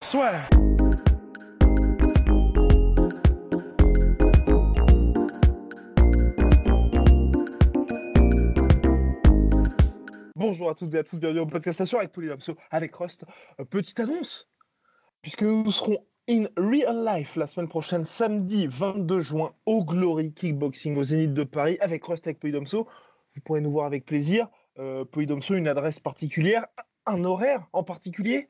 Soit. Bonjour à toutes et à tous, bienvenue au podcast Assure avec Polydomso, avec Rust. Euh, petite annonce, puisque nous serons in real life la semaine prochaine, samedi 22 juin, au Glory Kickboxing au Zénith de Paris, avec Rust avec Polydomso. Vous pourrez nous voir avec plaisir. Euh, Polydomso, une adresse particulière, un horaire en particulier?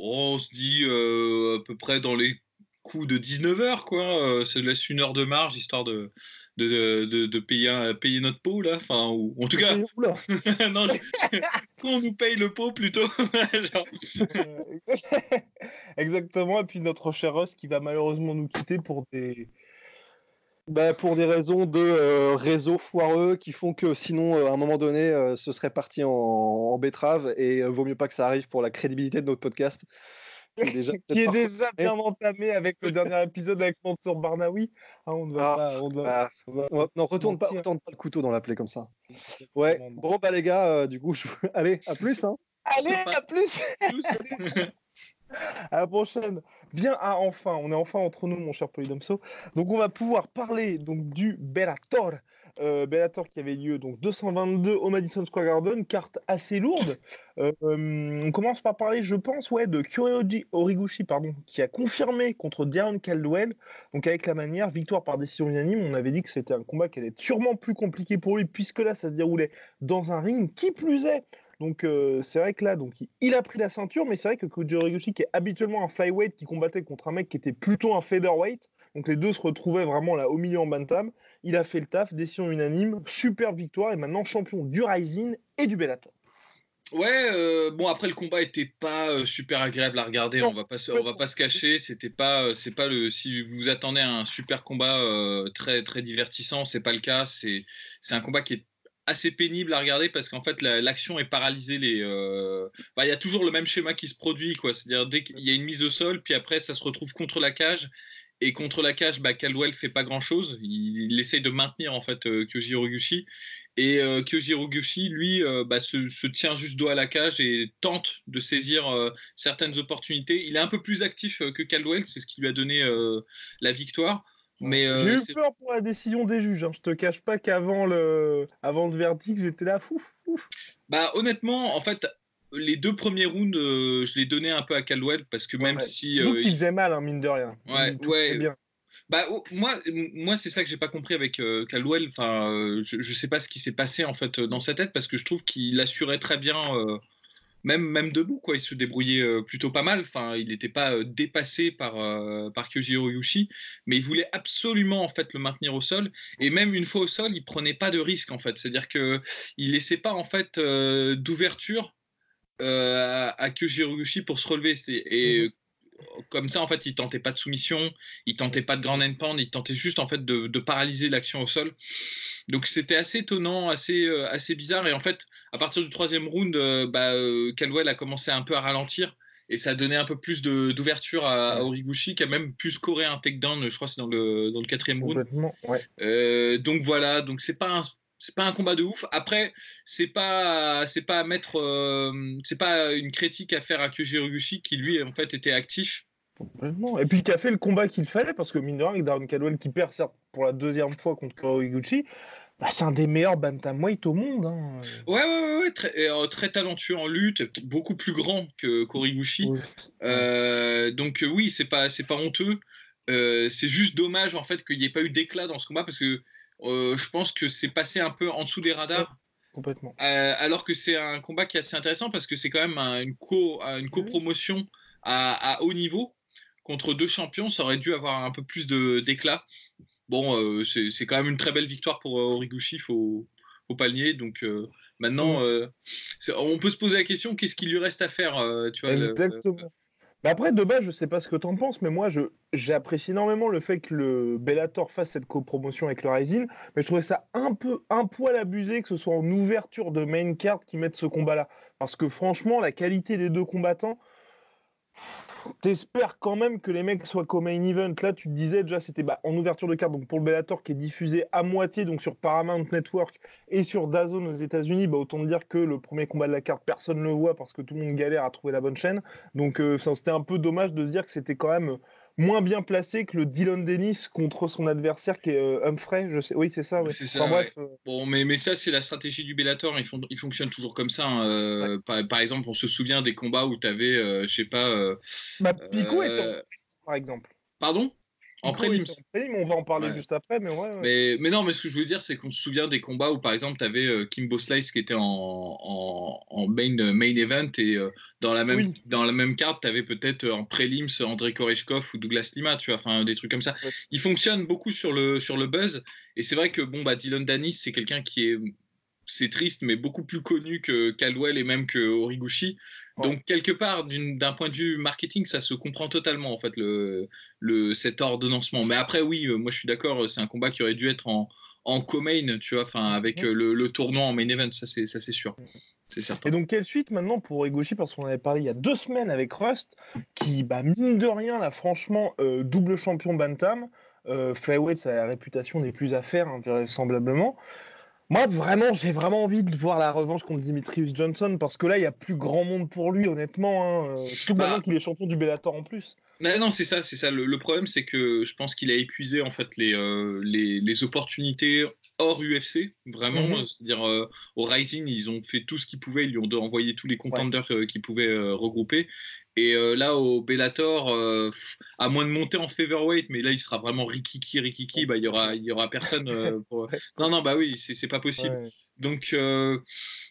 On se dit euh, à peu près dans les coups de 19h, quoi. Euh, ça laisse une heure de marge, histoire de, de, de, de payer, payer notre pot, là. Enfin, ou, en tout cas, non, qu'on nous paye le pot plutôt. Euh, Exactement, et puis notre cher Russ qui va malheureusement nous quitter pour des, bah, pour des raisons de euh, réseau foireux qui font que sinon, euh, à un moment donné, euh, ce serait parti en, en betterave et euh, vaut mieux pas que ça arrive pour la crédibilité de notre podcast. Qui est déjà, qui est déjà bien entamé avec le dernier épisode avec Mansour Barnaoui. Ah, on ne va Ah, pas. On ne va- Ah, on va- on va- non, retourne pas, retourne pas le couteau dans la plaie comme ça. Ouais, bon bah les gars, euh, du coup, je... allez, à plus. Hein. Allez, à plus. À la prochaine. Bien, ah, enfin, on est enfin entre nous, mon cher Polydomso. Donc, on va pouvoir parler donc du Bellator. Euh, Bellator qui avait lieu donc 222 au Madison Square Garden, carte assez lourde. Euh, on commence par parler, je pense, ouais, de Kyoji Horiguchi, pardon, qui a confirmé contre Darren Caldwell. Donc, avec la manière, victoire par décision unanime, on avait dit que c'était un combat qui allait sûrement plus compliqué pour lui, puisque là, ça se déroulait dans un ring. Qui plus est, donc euh, c'est vrai que là, donc, il, a pris la ceinture, mais c'est vrai que Koji Horiguchi, qui est habituellement un flyweight, qui combattait contre un mec qui était plutôt un featherweight, donc les deux se retrouvaient vraiment là au milieu en bantam, il a fait le taf, décision unanime, super victoire, et maintenant champion du Rising et du Bellator. Ouais, euh, bon après le combat était pas euh, super agréable à regarder, on va pas se, on va pas se cacher, c'était pas c'est pas le si vous attendez un super combat très très divertissant, c'est pas le cas, c'est c'est un combat qui est assez pénible à regarder parce qu'en fait la- l'action est paralysée euh, bah, il y a toujours le même schéma qui se produit quoi, c'est-à-dire dès qu'il y a une mise au sol puis après ça se retrouve contre la cage. Et contre la cage bah Caldwell fait pas grand-chose, il, essaye de maintenir en fait euh, Kyoji Horiguchi et euh, Kyoji Horiguchi, lui, euh, bah, se, se tient juste dos à la cage et tente de saisir euh, certaines opportunités. Il est un peu plus actif que Caldwell, c'est ce qui lui a donné la victoire. Mais euh, J'ai eu peur pour la décision des juges, hein. je te cache pas qu'avant le, avant le verdict, j'étais là, fou, fou. bah, honnêtement, en fait, les deux premiers rounds, euh, je les donnais un peu à Caldwell parce que même Ouais. si euh, qu'il faisait mal, hein, mine de rien. Ouais, Il ouais. bien. Bah, oh, moi, moi c'est ça que j'ai pas compris avec euh, Caldwell. Enfin, je, je sais pas ce qui s'est passé en fait dans sa tête parce que je trouve qu'il assurait très bien, même même debout quoi. Il se débrouillait euh, plutôt pas mal. Enfin, il n'était pas euh, dépassé par euh, par Kyoji Horiguchi, mais il voulait absolument en fait le maintenir au sol. Et même une fois au sol, il prenait pas de risque en fait. C'est-à-dire que il laissait pas en fait d'ouverture à, à Kyoji Horiguchi pour se relever. Et Mhm. Comme ça, en fait, il tentait pas de soumission, il tentait pas de grand end pound, il tentait juste en fait de, de paralyser l'action au sol. Donc c'était assez étonnant, assez euh, assez bizarre. Et en fait, à partir du troisième round, euh, bah, euh, Caldwell a commencé un peu à ralentir. Et ça a donné un peu plus d'ouverture à, à qui a même pu scorer un takedown, je crois que c'est dans le, dans le quatrième round. Ouais. Euh, donc voilà, donc c'est pas un, c'est pas un combat de ouf. Après, c'est pas c'est pas à mettre euh, c'est pas une critique à faire à Kyoji qui lui en fait était actif. Complètement. Et puis qui a fait le combat qu'il fallait, parce que mine de rien, avec Darren Caldwell qui perd certes pour la deuxième fois contre Horiguchi, bah, c'est un des meilleurs bantamweight au monde. hein. Ouais ouais ouais, ouais, très, euh, très talentueux en lutte, beaucoup plus grand que Horiguchi. Ouais. Euh, donc oui, c'est pas c'est pas honteux. C'est juste dommage en fait qu'il n'y ait pas eu d'éclat dans ce combat parce que euh, je pense que c'est passé un peu en dessous des radars. Complètement. Euh, alors que c'est un combat qui est assez intéressant parce que c'est quand même un- une co une copromotion à, à haut niveau contre deux champions, ça aurait dû avoir un peu plus d'éclat. Bon, euh, c'est quand même une très belle victoire pour euh, Horiguchi, faut faut pas le nier. Donc euh, Maintenant, on peut se poser la question qu'est-ce qu'il lui reste à faire tu vois, Exactement. Mais après, de base, je sais pas ce que tu en penses, mais moi, j'apprécie énormément le fait que le Bellator fasse cette copromotion avec le Rising, mais je trouvais ça un peu un poil abusé que ce soit en ouverture de main card qui mettent ce combat-là. Parce que franchement, la qualité des deux combattants, T'espères quand même que les mecs soient comme main event. Là, tu te disais déjà, c'était bah, en ouverture de carte donc pour le Bellator qui est diffusé à moitié donc sur Paramount Network et sur DAZN aux États-Unis. Bah, autant dire que le premier combat de la carte, personne ne le voit parce que tout le monde galère à trouver la bonne chaîne. Donc, euh, c'était un peu dommage de se dire que c'était quand même moins bien placé que le Dylan Dennis contre son adversaire qui est euh, Humphrey. Je sais, oui, c'est ça. C'est ça. bref, euh, Bon, mais, mais ça, c'est la stratégie du Bellator. Ils, font, ils fonctionnent toujours comme ça. Hein. Euh, par, exemple, on se souvient des combats où tu avais, je sais pas. Bah, Pico est par exemple. Pardon? En prélims. on va en parler juste après, mais ouais, Mais, mais, non, mais ce que je veux dire, c'est qu'on se souvient des combats où, par exemple, tu avais euh, Kimbo Slice qui était en, en, main, euh, main event et euh, dans, la même, dans la même carte, tu avais peut-être en prélims André Koreshkov ou Douglas Lima, tu vois, enfin des trucs comme ça. Il fonctionne beaucoup sur le, sur le buzz et c'est vrai que bon, bah, Dylan Danis, c'est quelqu'un qui est c'est triste, mais beaucoup plus connu que Caldwell et même que Origuchi. Donc, quelque part, d'un point de vue marketing, ça se comprend totalement, en fait, le, le, cet ordonnancement. Mais après, oui, euh, moi, je suis d'accord, c'est un combat qui aurait dû être en, en co-main, tu vois, enfin, avec euh, le, tournoi en main event, ça, c'est sûr. C'est certain. Et donc, quelle suite maintenant pour Origuchi Parce qu'on avait parlé il y a deux semaines avec Rust, qui, bah, mine de rien, là, franchement, euh, double champion Bantam. Flyweight, ça a la réputation des plus à faire, hein, vraisemblablement. Moi, vraiment, j'ai vraiment envie de voir la revanche contre Dimitrius Johnson parce que là, il n'y a plus grand monde pour lui, honnêtement. Hein. Surtout bah, maintenant qu'il est champion du Bellator en plus. non, c'est ça, c'est ça. Le, problème, c'est que je pense qu'il a épuisé en fait les, euh, les, opportunités hors UFC, vraiment. Mhm. C'est-à-dire, euh, au Rising, ils ont fait tout ce qu'ils pouvaient, ils lui ont envoyé tous les contenders euh, qu'ils pouvaient regrouper. Et euh, là, au Bellator, euh, à moins de monter en featherweight, mais là, il sera vraiment rikiki, rikiki, bah, il y aura, il y aura personne. Euh, pour... Non, non, bah oui, c'est pas possible. Donc,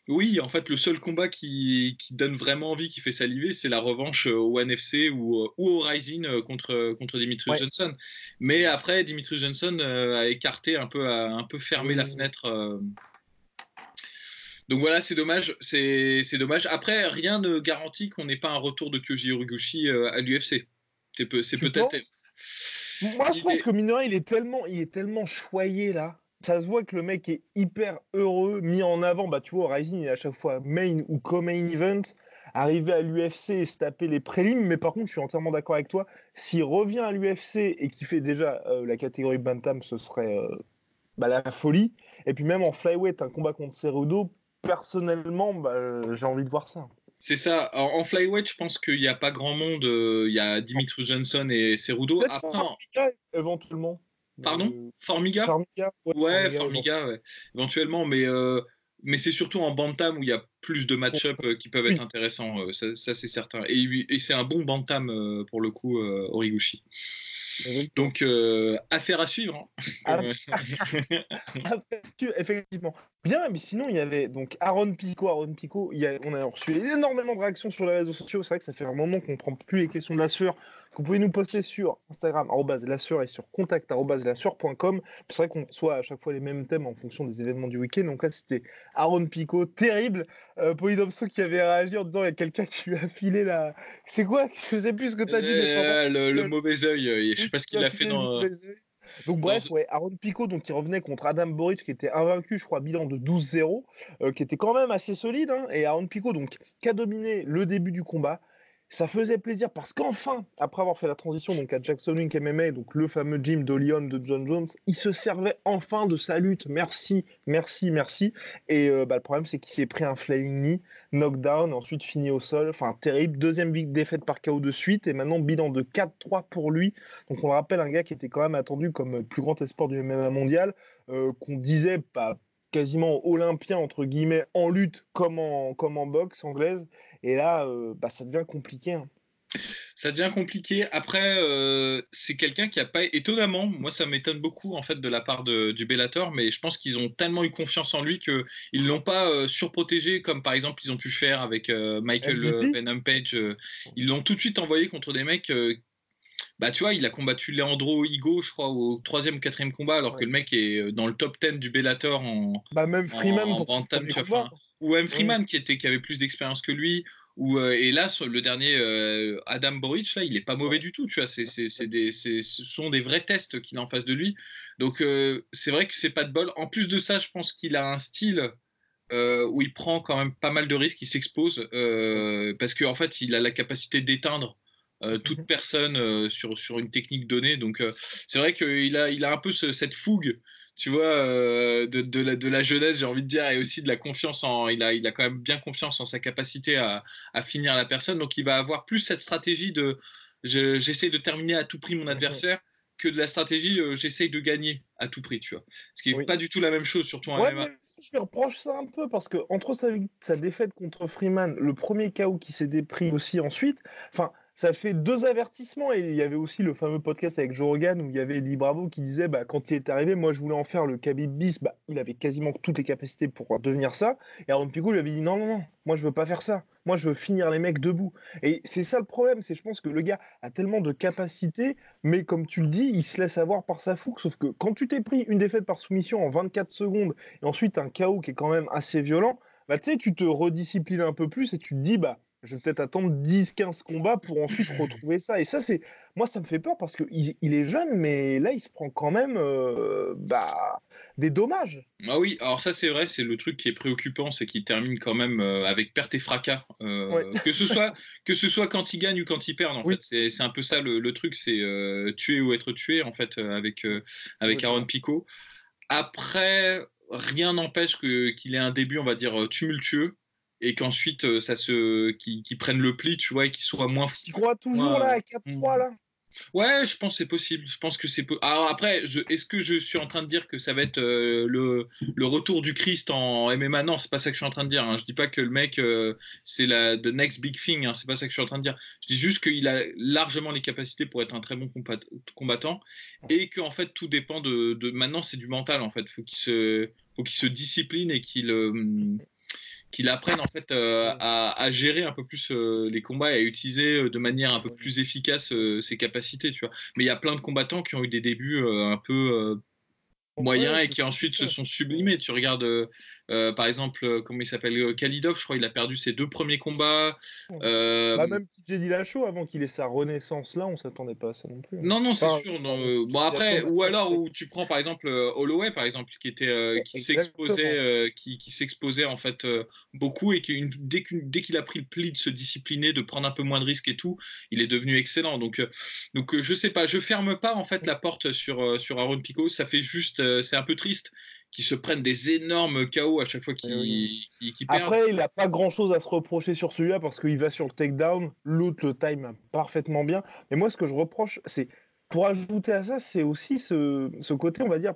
oui, en fait, le seul combat qui, qui, donne vraiment envie, qui fait saliver, c'est la revanche au NFC ou, ou au Rising contre, contre Dimitri Johnson. Mais après, Dimitri Johnson a écarté un peu, a un peu fermé la fenêtre donc voilà, c'est dommage. C'est dommage. Après, rien ne garantit qu'on n'ait pas un retour de Kyoji Horiguchi euh, à l'UFC. C'est peut-être. Moi, je pense que Minoret, il est tellement, il est tellement choyé là. Ça se voit que le mec est hyper heureux, mis en avant. Bah, tu vois, Rising, il est à chaque fois main ou co-main event. Arriver à l'UFC et se taper les prélims, mais par contre, je suis entièrement d'accord avec toi. S'il revient à l'UFC et qu'il fait déjà euh, la catégorie Bantam, ce serait euh, bah, la folie. Et puis même en flyweight, un combat contre Cerudo, personnellement, bah, j'ai envie de voir ça. C'est ça. En, flyweight, je pense qu'il n'y a pas grand monde. Euh, il y a Dimitri Johnson et Cerudo. Après, Formiga, éventuellement. Pardon? Euh, Formiga? Formiga, ouais, Formiga, éventuellement, mais, euh, mais c'est surtout en bantam où il y a plus de match-up qui peuvent être intéressants, ça, c'est certain. Et, et c'est un bon bantam pour le coup, Origuchi. Donc, affaire à suivre. Hein. Effectivement. Bien, mais sinon, il y avait donc Aaron Pico. Aaron Pico, il y a, on a reçu énormément de réactions sur les réseaux sociaux. C'est vrai que ça fait un moment qu'on ne prend plus les questions de la sueur. Vous pouvez nous poster sur Instagram, la sueur, et sur contact, sueur.com. C'est vrai qu'on reçoit à chaque fois les mêmes thèmes en fonction des événements du week-end. Donc là, c'était Aaron Pico, terrible. Euh, Polydomso qui avait réagi en disant il y a quelqu'un qui lui a filé la. C'est quoi? Je sais plus ce que tu as dit. Euh, le, mauvais œil. Euh, je sais pas ce qu'il a fait dans. Donc bref, ouais, Aaron Pico donc, qui revenait contre Adam Boric qui était invaincu, je crois, bilan de 12-0, euh, qui était quand même assez solide. Hein, et Aaron Pico donc, qui a dominé le début du combat, ça faisait plaisir parce qu'enfin, après avoir fait la transition donc à Jackson Wink MMA, donc le fameux gym de de John Jones, il se servait enfin de sa lutte. Merci, merci, merci. Et euh, bah, le problème, c'est qu'il s'est pris un flying knee, knockdown, ensuite fini au sol. Enfin, terrible. Deuxième défaite par KO de suite. Et maintenant, bilan de 4-3 pour lui. Donc, on rappelle un gars qui était quand même attendu comme plus grand espoir du MMA mondial, euh, qu'on disait pas quasiment olympien entre guillemets en lutte comme en boxe anglaise et là euh, bah, ça devient compliqué hein. ça devient compliqué après euh, c'est quelqu'un qui a pas étonnamment moi ça m'étonne beaucoup en fait de la part de, du Bellator mais je pense qu'ils ont tellement eu confiance en lui que ils l'ont pas euh, surprotégé comme par exemple ils ont pu faire avec Michael Venom Page ils l'ont tout de suite envoyé contre des mecs bah tu vois, il a combattu Leandro Higo, je crois, au troisième ou quatrième combat, alors que le mec est dans le top 10 du Bellator en. Bah même Freeman en, ou même Freeman qui était qui avait plus d'expérience que lui. Ou, et là, sur le dernier Adam Boric, là, il est pas mauvais du tout. Tu vois, c'est, des, ce sont des vrais tests qu'il a en face de lui. Donc, c'est vrai que c'est pas de bol. En plus de ça, je pense qu'il a un style où il prend quand même pas mal de risques, il s'expose parce qu'en en fait, il a la capacité d'éteindre toute mmh personne sur, sur une technique donnée. Donc, c'est vrai qu'il a, il a un peu cette fougue tu vois, euh, de, la, de la jeunesse, j'ai envie de dire, et aussi de la confiance en. Il a, il a quand même bien confiance en sa capacité à, finir la personne. Donc, il va avoir plus cette stratégie de j'essaie de terminer à tout prix mon adversaire que de la stratégie euh, j'essaye de gagner à tout prix, tu vois. Ce qui n'est pas du tout la même chose, surtout en MMA. Je lui reproche ça un peu parce que entre sa, sa défaite contre Freeman, le premier KO qui s'est dépris aussi ensuite, enfin, ça fait deux avertissements. Et il y avait aussi le fameux podcast avec Joe Rogan où il y avait Eddie Bravo qui disait bah, quand il est arrivé, moi je voulais en faire le Khabib bis. Bah, il avait quasiment toutes les capacités pour devenir ça. Et Aaron Pico lui avait dit non, non, non, moi je veux pas faire ça. Moi je veux finir les mecs debout. Et c'est ça le problème. C'est je pense que le gars a tellement de capacités, mais comme tu le dis, il se laisse avoir par sa fougue. Sauf que quand tu t'es pris une défaite par soumission en 24 secondes et ensuite un chaos qui est quand même assez violent, bah, tu sais, tu te redisciplines un peu plus et tu te dis bah je vais peut-être attendre 10-15 combats pour ensuite retrouver ça. Et ça, c'est moi, ça me fait peur parce qu'il il est jeune, mais là, il se prend quand même euh, bah, des dommages. Ah oui, alors ça, c'est vrai, c'est le truc qui est préoccupant, c'est qu'il termine quand même euh, avec perte et fracas. Euh, que, ce soit, que ce soit quand il gagne ou quand il perd, en fait. C'est un peu ça le, truc, c'est tuer ou être tué, en fait, avec, avec Aaron Pico. Après, rien n'empêche qu'il ait un début, on va dire, tumultueux et qu'ensuite euh, ça se qui, prennent le pli tu vois et qu'ils soient moins tu crois toujours là à 4-3 là? Ouais, je pense que c'est possible. Je pense que c'est. Alors après, est-ce que je suis en train de dire que ça va être euh, le, le, retour du Christ en MMA Non, c'est pas ça que je suis en train de dire. Hein. Je dis pas que le mec euh, c'est la the next big thing. Hein. C'est pas ça que je suis en train de dire. Je dis juste qu'il a largement les capacités pour être un très bon combattant et que en fait tout dépend de. de... Maintenant, c'est du mental en fait. Faut qu'il se faut qu'il se discipline et qu'il qu'il apprenne en fait euh, à, gérer un peu plus euh, les combats et à utiliser euh, de manière un peu plus efficace ses capacités, tu vois. Mais il y a plein de combattants qui ont eu des débuts un peu moyens et qui ensuite se sont sublimés. Tu regardes euh, par exemple, euh, comment il s'appelle euh, Khalidov, je crois, il a perdu ses deux premiers combats. Bah, même TJ Dillashaw, avant qu'il ait sa renaissance là, on s'attendait pas à ça non plus. Hein. Non, non, c'est sûr. bon après, ou alors où tu prends par exemple Holloway, par exemple, qui était, qui s'exposait, qui, qui s'exposait en fait beaucoup et qui dès qu'il a pris le pli de se discipliner, de prendre un peu moins de risques et tout, il est devenu excellent. Donc, donc je sais pas, je ferme pas en fait la porte sur sur Aaron Pico. Ça fait juste, c'est un peu triste qui se prennent des énormes chaos à chaque fois qu'ils perdent. Après, il n'a pas grand chose à se reprocher sur celui-là parce qu'il va sur le takedown. L'autre le time parfaitement bien. Mais moi, ce que je reproche, c'est pour ajouter à ça, c'est aussi ce, ce, côté, on va dire,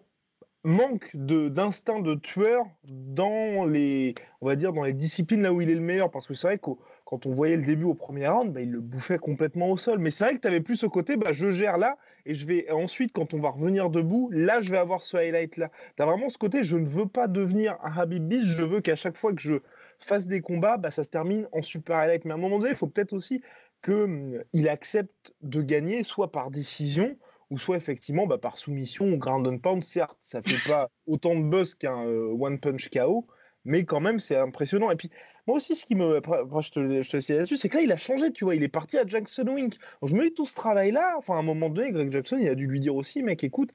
manque d'instinct de, tueur dans les, on va dire, dans les disciplines là où il est le meilleur. Parce que c'est vrai que quand on voyait le début au premier round, bah, il le bouffait complètement au sol. Mais c'est vrai que tu avais plus ce côté, bah, je gère là, et je vais ensuite, quand on va revenir debout, là, je vais avoir ce highlight-là. Tu as vraiment ce côté, je ne veux pas devenir un Habib Beast, je veux qu'à chaque fois que je fasse des combats, bah, ça se termine en super highlight. Mais à un moment donné, il faut peut-être aussi qu'il hum, accepte de gagner, soit par décision, ou soit effectivement bah, par soumission ou ground and pound. Certes, ça fait pas autant de buzz qu'un euh, one punch KO, mais quand même, c'est impressionnant. Et puis, moi aussi, ce qui me. je te, je te là-dessus, c'est que là, il a changé, tu vois. Il est parti à Jackson Wink. Donc, je me dis, tout ce travail-là, enfin, à un moment donné, Greg Jackson, il a dû lui dire aussi, mec, écoute,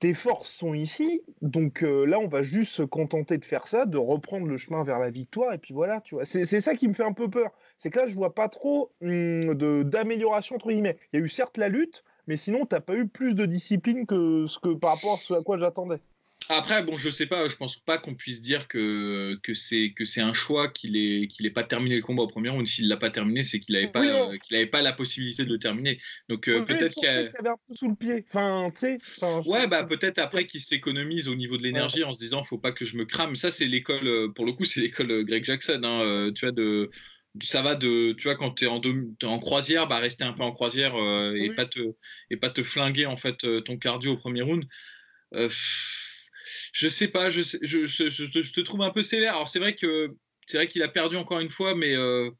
tes forces sont ici. Donc euh, là, on va juste se contenter de faire ça, de reprendre le chemin vers la victoire. Et puis voilà, tu vois. C'est ça qui me fait un peu peur. C'est que là, je vois pas trop hum, d'amélioration, entre guillemets. Il y a eu certes la lutte, mais sinon, tu n'as pas eu plus de discipline que, ce que par rapport à ce à quoi j'attendais. Après, bon, je sais pas, je pense pas qu'on puisse dire que, que c'est que c'est un choix qu'il ait qu'il ait pas terminé le combat au premier round. S'il l'a pas terminé, c'est qu'il avait pas qu'il avait pas la possibilité de le terminer. Donc euh, peut-être qu'il avait un peu sous le pied. Enfin, tu sais. ouais, bah peut-être après qu'il s'économise au niveau de l'énergie en se disant faut pas que je me crame. Ça c'est l'école euh, pour le coup, c'est l'école euh, Greg Jackson. Hein, tu vois de ça va de tu vois quand tu es en, en croisière bah rester un peu en croisière et pas te et pas te flinguer en fait ton cardio au premier round je sais pas, je, je, je, te trouve un peu sévère. Alors c'est vrai que c'est vrai qu'il a perdu encore une fois, mais euh,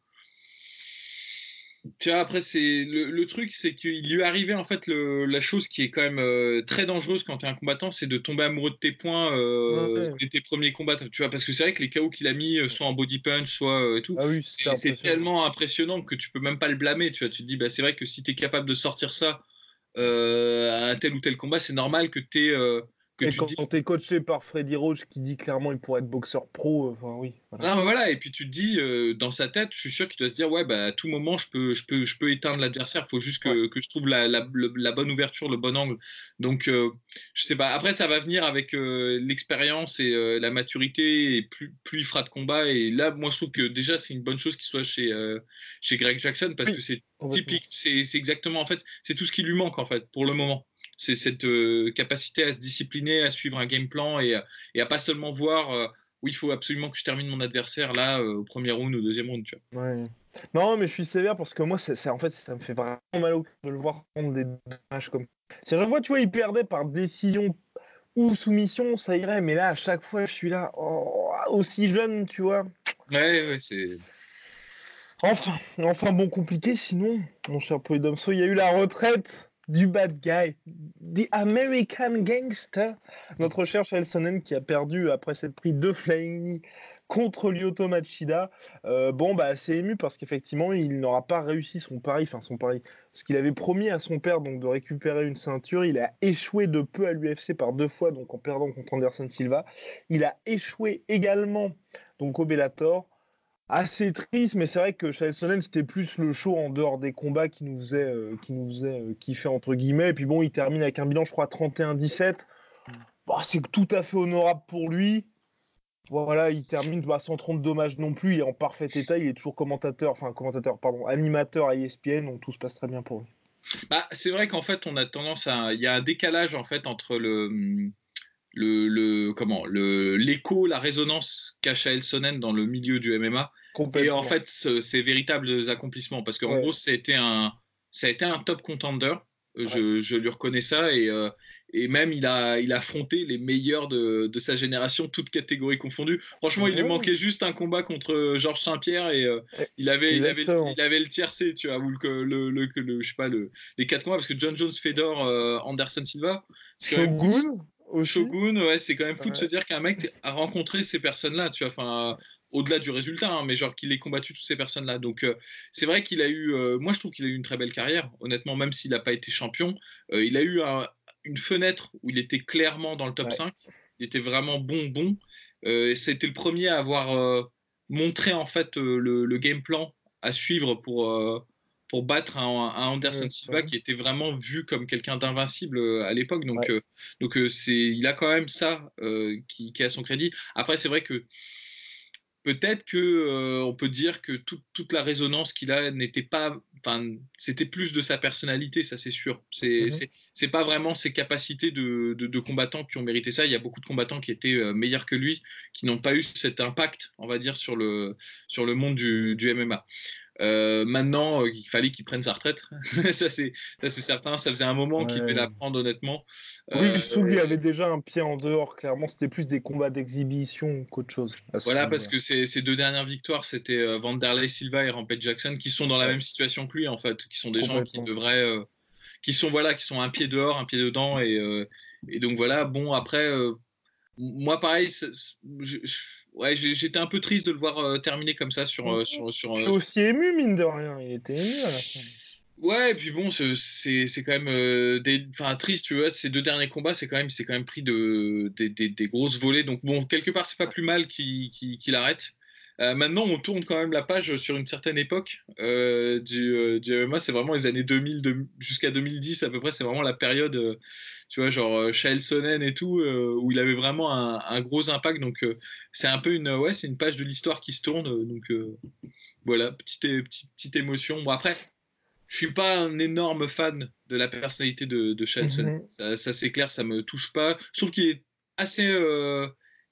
tu vois, après, c'est le, truc, c'est qu'il lui arrivait en fait la chose qui est quand même euh, très dangereuse quand tu es un combattant, c'est de tomber amoureux de tes points euh, de tes premiers combats. Tu vois, parce que c'est vrai que les KO qu'il a mis, euh, soit en body punch, soit et tout, ah c'est tellement impressionnant que tu peux même pas le blâmer. Tu vois, tu te dis, bah, c'est vrai que si tu es capable de sortir ça à un tel ou tel combat, c'est normal que tu aies et quand tu es coaché par Freddy Roach qui dit clairement il pourrait être boxeur pro, euh, enfin oui. Voilà. Ah, voilà, et puis tu te dis euh, dans sa tête, je suis sûr qu'il doit se dire ouais bah à tout moment je peux je peux je peux éteindre l'adversaire, il faut juste que, que, je trouve la, la, la, bonne ouverture, le bon angle. Donc euh, je sais pas. Après ça va venir avec l'expérience et la maturité et plus plus il fera de combat et là moi je trouve que déjà c'est une bonne chose qu'il soit chez chez Greg Jackson parce que c'est typique, c'est exactement en fait c'est tout ce qui lui manque en fait pour le moment c'est cette euh, capacité à se discipliner, à suivre un game plan et, et à pas seulement voir euh, oui, il faut absolument que je termine mon adversaire là euh, au premier round ou au deuxième round. Tu vois. Ouais. Non, mais je suis sévère parce que moi, c'est, en fait, ça me fait vraiment mal au cœur de le voir prendre des dommages comme. Si à chaque fois, tu vois, il perdait par décision ou soumission, ça irait, mais là, à chaque fois, je suis là, oh, aussi jeune, tu vois. Ouais, ouais, c'est. Enfin, enfin, bon, compliqué, sinon, mon cher Polydomso, il y a eu la retraite du bad guy, the American gangster, notre cher Sonnen qui a perdu après cette prise de Flying contre Lyoto Machida. Euh, bon, bah, c'est ému parce qu'effectivement, il n'aura pas réussi son pari, enfin son pari, ce qu'il avait promis à son père, donc de récupérer une ceinture. Il a échoué de peu à l'UFC par deux fois, donc en perdant contre Anderson Silva. Il a échoué également donc au Bellator assez triste, mais c'est vrai que Sonnen, c'était plus le show en dehors des combats qui nous faisait, euh, qui nous euh, kiffer, entre guillemets. Et puis bon, il termine avec un bilan, je crois, 31-17. Bah, c'est tout à fait honorable pour lui. Voilà, il termine bah, sans trop de dommages non plus. Il est en parfait état. Il est toujours commentateur, enfin commentateur, pardon, animateur à ESPN. Tout se passe très bien pour lui. Bah, c'est vrai qu'en fait, on a tendance à. Il y a un décalage en fait entre le le, comment le l'écho, la résonance qu'a Shael Sonnen dans le milieu du MMA et en fait ces véritables accomplissements parce qu'en gros ça a été un ça a été un top contender. Euh, je, je, lui reconnais ça et, euh, et même il a, il a affronté les meilleurs de, de sa génération, toutes catégories confondues. Franchement, il lui manquait juste un combat contre euh, Georges Saint-Pierre et il, avait, il, avait, il avait le tiercé, tu vois, ou le, le, le, je sais pas, le, les quatre combats, parce que John Jones, Fedor, Anderson Silva. Shogun Shogun, ouais, c'est quand même fou de se dire qu'un mec a rencontré ces personnes-là, tu vois, enfin, au-delà du résultat, hein, mais genre qu'il ait combattu toutes ces personnes-là. Donc, euh, c'est vrai qu'il a eu, euh, moi je trouve qu'il a eu une très belle carrière, honnêtement, même s'il n'a pas été champion. Euh, il a eu une fenêtre où il était clairement dans le top 5, il était vraiment bon, bon. C'était le premier à avoir montré en fait le, le, game plan à suivre pour pour battre un, Anderson Silva qui était vraiment vu comme quelqu'un d'invincible euh, à l'époque. Donc, euh, donc euh, c'est, il a quand même ça qui, qui, a son crédit. Après, c'est vrai que peut-être que on peut dire que toute la résonance qu'il a n'était pas, enfin, c'était plus de sa personnalité, ça c'est sûr. C'est, mm-hmm. c'est, pas vraiment ses capacités de, de, combattants qui ont mérité ça. Il y a beaucoup de combattants qui étaient meilleurs que lui, qui n'ont pas eu cet impact, on va dire, sur le, sur le monde du, du MMA. Euh, maintenant, euh, il fallait qu'il prenne sa retraite. ça, c'est certain. Ça faisait un moment qu'il devait la prendre, honnêtement. Oui, euh, lui avait déjà un pied en dehors. Clairement, c'était plus des combats d'exhibition qu'autre chose. Voilà, parce que ces deux dernières victoires, c'était Vanderlei Silva et Rampage Jackson, qui sont dans la même situation que lui, en fait, qui sont des gens qui devraient, qui sont voilà, qui sont un pied dehors, un pied dedans, et, et donc voilà. Bon, après, moi, pareil, je, ouais, j'étais un peu triste de le voir euh, terminer comme ça sur. Euh, sur, sur euh, aussi ému, mine de rien. Il était ému à la fin. Ouais, et puis bon, c'est quand même des, enfin triste, tu vois. Ces deux derniers combats, c'est quand même, c'est quand même pris de des, des, des, grosses volées. Donc bon, quelque part, c'est pas plus mal qu'il qu arrête. Maintenant, on tourne quand même la page sur une certaine époque du, du MMA. C'est vraiment les années 2000 jusqu'à 2010 à peu près. C'est vraiment la période tu vois, genre euh, Shael Sonnen et tout, euh, où il avait vraiment un, gros impact. Donc, euh, c'est un peu une, ouais, c'est une page de l'histoire qui se tourne. Donc, voilà, petite, petite, petite émotion. Bon, après, je suis pas un énorme fan de la personnalité de, de Shael Sonnen. Mhm. Ça, c'est clair, ça me touche pas. Je trouve qu'il est assez.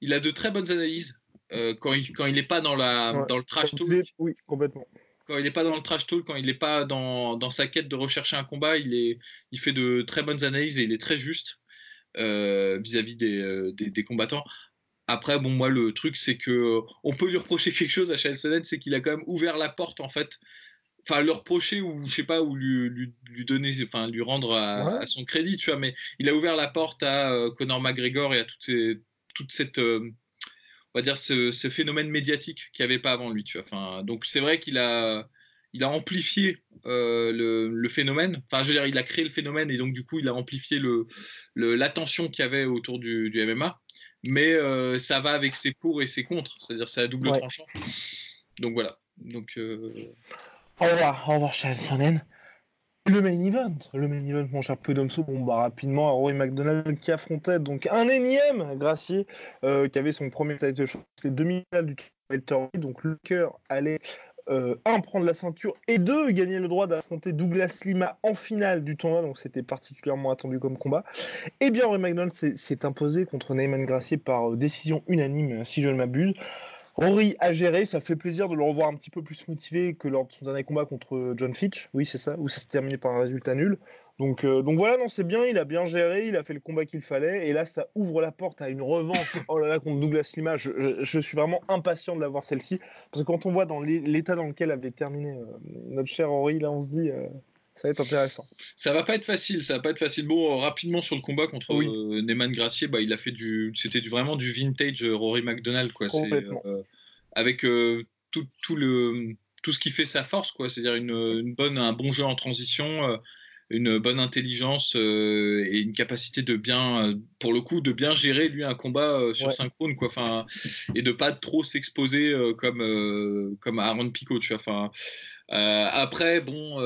il a de très bonnes analyses. Quand il quand il n'est pas dans la dans le trash talk. Oui, complètement quand il n'est pas dans le trash talk, quand il n'est pas dans, dans, sa quête de rechercher un combat, il, est, il fait de très bonnes analyses et il est très juste euh, vis-à-vis des, euh, des, des, combattants. Après, bon, moi, le truc, c'est que on peut lui reprocher quelque chose à Charles Sonnen, c'est qu'il a quand même ouvert la porte, en fait. enfin le reprocher ou je sais pas ou lui, lui, donner enfin lui rendre à, son crédit tu vois mais il a ouvert la porte à euh, Conor McGregor et à toute, toute cette euh, on va dire ce, phénomène médiatique qu'il n'y avait pas avant lui tu vois. Enfin donc c'est vrai qu'il a il a amplifié euh, le, phénomène. Enfin je veux dire il a créé le phénomène et donc du coup il a amplifié le l'attention qu'il y avait autour du, du MMA mais ça va avec ses pour et ses contre. C'est-à-dire c'est à double tranchant. Donc voilà. Donc au revoir, au revoir, Charles Sonnen. Le main event, le main event, mon cher Podomso, bon bah rapidement, Roy McDonald qui affrontait donc un énième Gracier euh, qui avait son premier title shot, c'était demi-finale du tournoi donc le cœur allait euh, un prendre la ceinture et deux gagner le droit d'affronter Douglas Lima en finale du tournoi, donc c'était particulièrement attendu comme combat. Et eh bien Roy McDonald s'est imposé contre Neyman Gracier par euh, décision unanime, si je ne m'abuse. Rory a géré, ça fait plaisir de le revoir un petit peu plus motivé que lors de son dernier combat contre John Fitch, oui c'est ça, où ça s'est terminé par un résultat nul. Donc, euh, donc voilà, non c'est bien, il a bien géré, il a fait le combat qu'il fallait, et là ça ouvre la porte à une revanche. Oh là là, contre Douglas Lima, je, suis vraiment impatient de la voir celle-ci, parce que quand on voit dans l'état dans lequel avait terminé euh, notre cher Rory, là on se dit... Euh, ça va être intéressant. Ça va pas être facile, ça va pas être facile. Bon, rapidement sur le combat contre oui. Neyman Gracier, bah, il a fait du, c'était vraiment du vintage Rory McDonald, quoi. avec tout, tout, le, tout ce qui fait sa force, quoi. C'est-à-dire une, bonne, un bon jeu en transition, une bonne intelligence et une capacité de bien, pour le coup, de bien gérer lui un combat sur synchrone, quoi. Enfin, et de pas trop s'exposer comme comme Aaron Pico, tu vois. Enfin, après, bon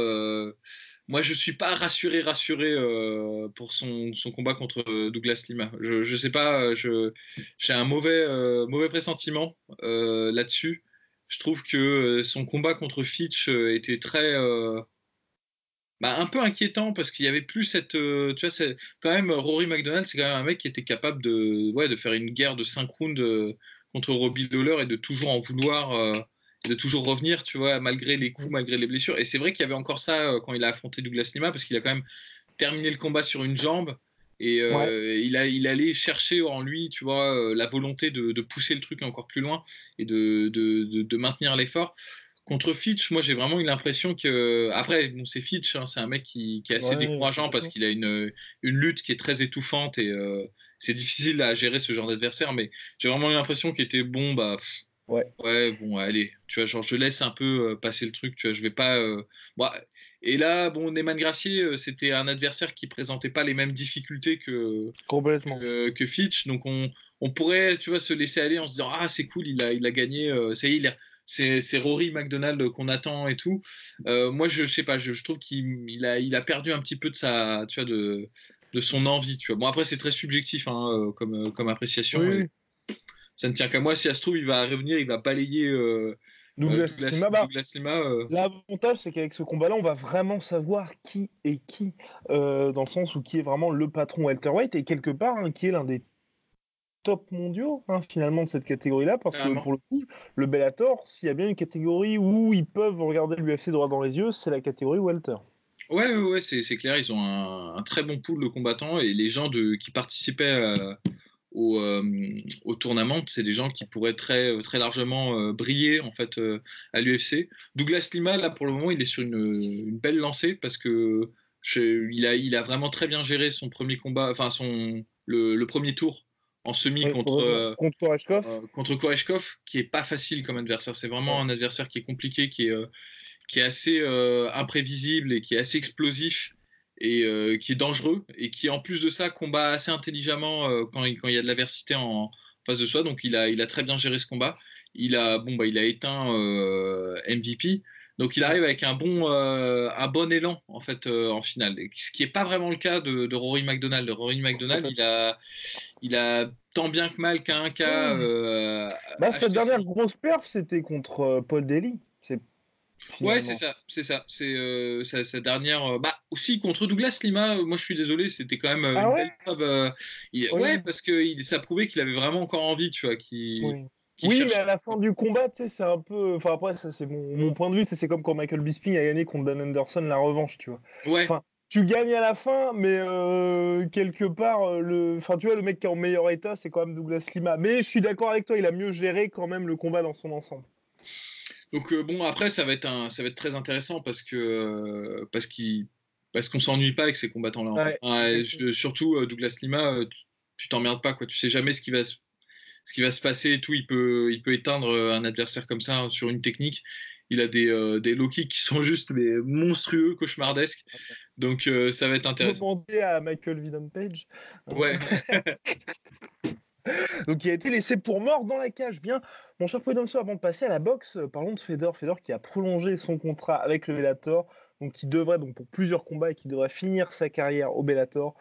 moi, je suis pas rassuré, rassuré euh, pour son, son, combat contre euh, Douglas Lima. Je, je sais pas, euh, j'ai un mauvais, mauvais pressentiment là-dessus. Je trouve que son combat contre Fitch était très, bah, un peu inquiétant parce qu'il y avait plus cette, tu vois, quand même Rory McDonald, c'est quand même un mec qui était capable de, ouais, de faire une guerre de 5 rounds contre Robbie Lawler et de toujours en vouloir de toujours revenir, tu vois, malgré les coups, malgré les blessures. Et c'est vrai qu'il y avait encore ça euh, quand il a affronté Douglas Lima, parce qu'il a quand même terminé le combat sur une jambe. Et euh, il, a, il allait chercher en lui, tu vois, euh, la volonté de, pousser le truc encore plus loin et de, de, maintenir l'effort. Contre Fitch, moi j'ai vraiment eu l'impression que. Après, bon, c'est Fitch, hein, c'est un mec qui, est assez décourageant parce qu'il a une, une, lutte qui est très étouffante et c'est difficile à gérer ce genre d'adversaire. Mais j'ai vraiment eu l'impression qu'il était bon, bah. Ouais. Ouais, bon, allez, tu vois, genre, je laisse un peu euh, passer le truc, tu vois, je vais pas. Euh, et là, bon, Neyman Gracier, euh, c'était un adversaire qui présentait pas les mêmes difficultés que, Complètement. que, Fitch, donc on, on, pourrait, tu vois, se laisser aller en se disant, ah, c'est cool, il a, il a gagné, ça y est, c'est Rory McDonald qu'on attend et tout. moi, je, je sais pas, je, trouve qu'il il a, il a perdu un petit peu de sa, tu vois, de, de son envie, tu vois. Bon, après, c'est très subjectif hein, comme, comme appréciation. Oui ça ne tient qu'à moi. Si ça se trouve, il va revenir, il va balayer. Euh, Douglas, Lima. Euh. L'avantage, c'est qu'avec ce combat-là, on va vraiment savoir qui est qui, euh, dans le sens où qui est vraiment le patron welterweight et quelque part hein, qui est l'un des top mondiaux hein, finalement de cette catégorie-là, parce que pour le coup, le Bellator, s'il y a bien une catégorie où ils peuvent regarder l'UFC droit dans les yeux, c'est la catégorie welter. Ouais, ouais, ouais c'est clair, ils ont un, très bon pool de combattants et les gens de, qui participaient à, au, euh, au tournament, c'est des gens qui pourraient très, très largement euh, briller en fait euh, à l'UFC. Douglas Lima, là pour le moment, il est sur une, belle lancée parce que il, a, il a vraiment très bien géré son premier combat, enfin son le, premier tour en semi contre contre Koreshkov. contre Koreshkov, qui est pas facile comme adversaire. C'est vraiment un adversaire qui est compliqué, qui est qui est assez imprévisible et qui est assez explosif et euh, qui est dangereux et qui en plus de ça combat assez intelligemment euh, quand, il, quand, il, y a de l'adversité en face de soi. Donc il a, il a très bien géré ce combat. Il a, bon, bah, il a éteint euh, MVP. Donc il arrive avec un bon, un bon élan en fait en finale, ce qui n'est pas vraiment le cas de, Rory McDonald. Rory McDonald, il a, il a tant bien que mal qu'un cas. Mmh. bah, cette dernière grosse perf, c'était contre Paul Daly. Ouais, c'est ça, c'est ça. C'est euh, sa, dernière. Euh, bah, aussi contre Douglas Lima, euh, moi je suis désolé, c'était quand même ah une ouais belle ouais. parce que il, ça prouvait qu'il avait vraiment encore envie, tu vois. Qui, oui, mais à la fin du combat, tu sais, c'est un peu. Enfin, après, ça, c'est mon, point de vue, c'est comme quand Michael Bisping a gagné contre Dan Anderson la revanche, tu vois. Ouais. Enfin, tu gagnes à la fin, mais quelque part, le, enfin, tu vois, le mec qui est en meilleur état, c'est quand même Douglas Lima. Mais je suis d'accord avec toi, il a mieux géré quand même le combat dans son ensemble. Donc bon, après, ça va être un, ça va être très intéressant parce que parce qu'il parce qu'on s'ennuie pas avec ces combattants-là. surtout Douglas Lima, tu t'emmerdes pas quoi. Tu sais jamais ce qui va se ce qui va se passer et tout. Il peut, il peut éteindre un adversaire comme ça sur une technique. Il a des, euh, des low kicks qui sont juste mais monstrueux, cauchemardesques. Donc euh, ça va être intéressant. Demander à Michael Vidon Page. Ouais. Donc il a été laissé pour mort dans la cage. Bien, mon cher Podomso, avant de passer à la boxe, euh, parlons de Fedor. Fedor qui a prolongé son contrat avec le Bellator, donc qui devrait donc pour plusieurs combats et qui devrait finir sa carrière au Bellator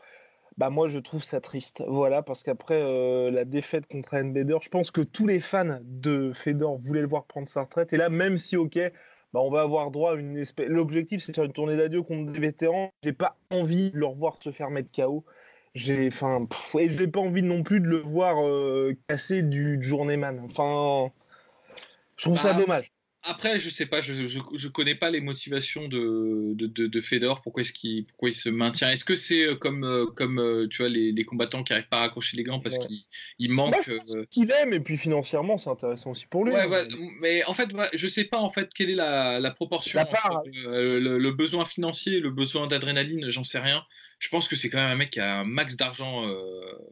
bah moi je trouve ça triste. Voilà, parce qu'après euh, la défaite contre Anne je pense que tous les fans de Fedor voulaient le voir prendre sa retraite. Et là, même si ok, bah on va avoir droit à une espèce. L'objectif c'est de faire une tournée d'adieu contre des vétérans. J'ai pas envie de le revoir se faire mettre KO. J'ai, enfin, et j'ai pas envie non plus de le voir euh, casser du journeyman. Enfin, je trouve ça bah, dommage. Après, je sais pas, je, je, connais pas les motivations de, de, de, Fedor, pourquoi est-ce qu'il pourquoi il se maintient. Est-ce que c'est euh, comme, euh, comme euh, tu vois, les, les, combattants qui n'arrivent pas à accrocher les gants parce qu'il il manque. Moi, qu'il aime, et puis financièrement, c'est intéressant aussi pour lui. Ouais, hein. mais en fait, je sais pas en fait quelle est la, la proportion. entre, le, le, besoin financier, le besoin d'adrénaline, j'en sais rien. Je pense que c'est quand même un mec qui a un max d'argent,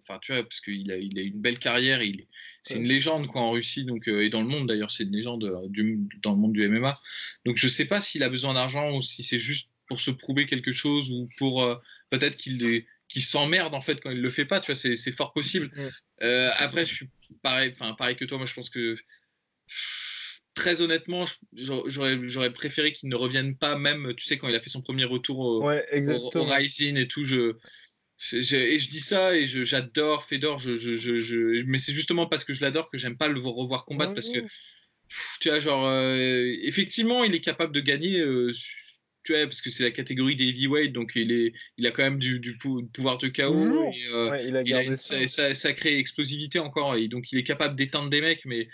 enfin, tu vois, parce qu'il a, il a une belle carrière, il c'est une légende quoi en Russie donc euh, et dans le monde d'ailleurs c'est une légende euh, du, dans le monde du MMA donc je sais pas s'il a besoin d'argent ou si c'est juste pour se prouver quelque chose ou pour euh, peut-être qu'il s'emmerde en fait quand il le fait pas tu vois c'est fort possible. Après je suis pareil enfin pareil que toi moi je pense que très honnêtement j'aurais préféré qu'il ne revienne pas même tu sais quand il a fait son premier retour au, au Rising et tout je et je dis ça et j'adore Fedor, je, mais c'est justement parce que je l'adore que j'aime pas le revoir combattre parce que tu vois, genre, euh, effectivement, il est capable de gagner, euh, tu vois, parce que c'est la catégorie des heavyweight, donc il, est, il a quand même du, du pouvoir de chaos et, euh, il a une sacrée explosivité encore, et donc il est capable d'éteindre des mecs, mais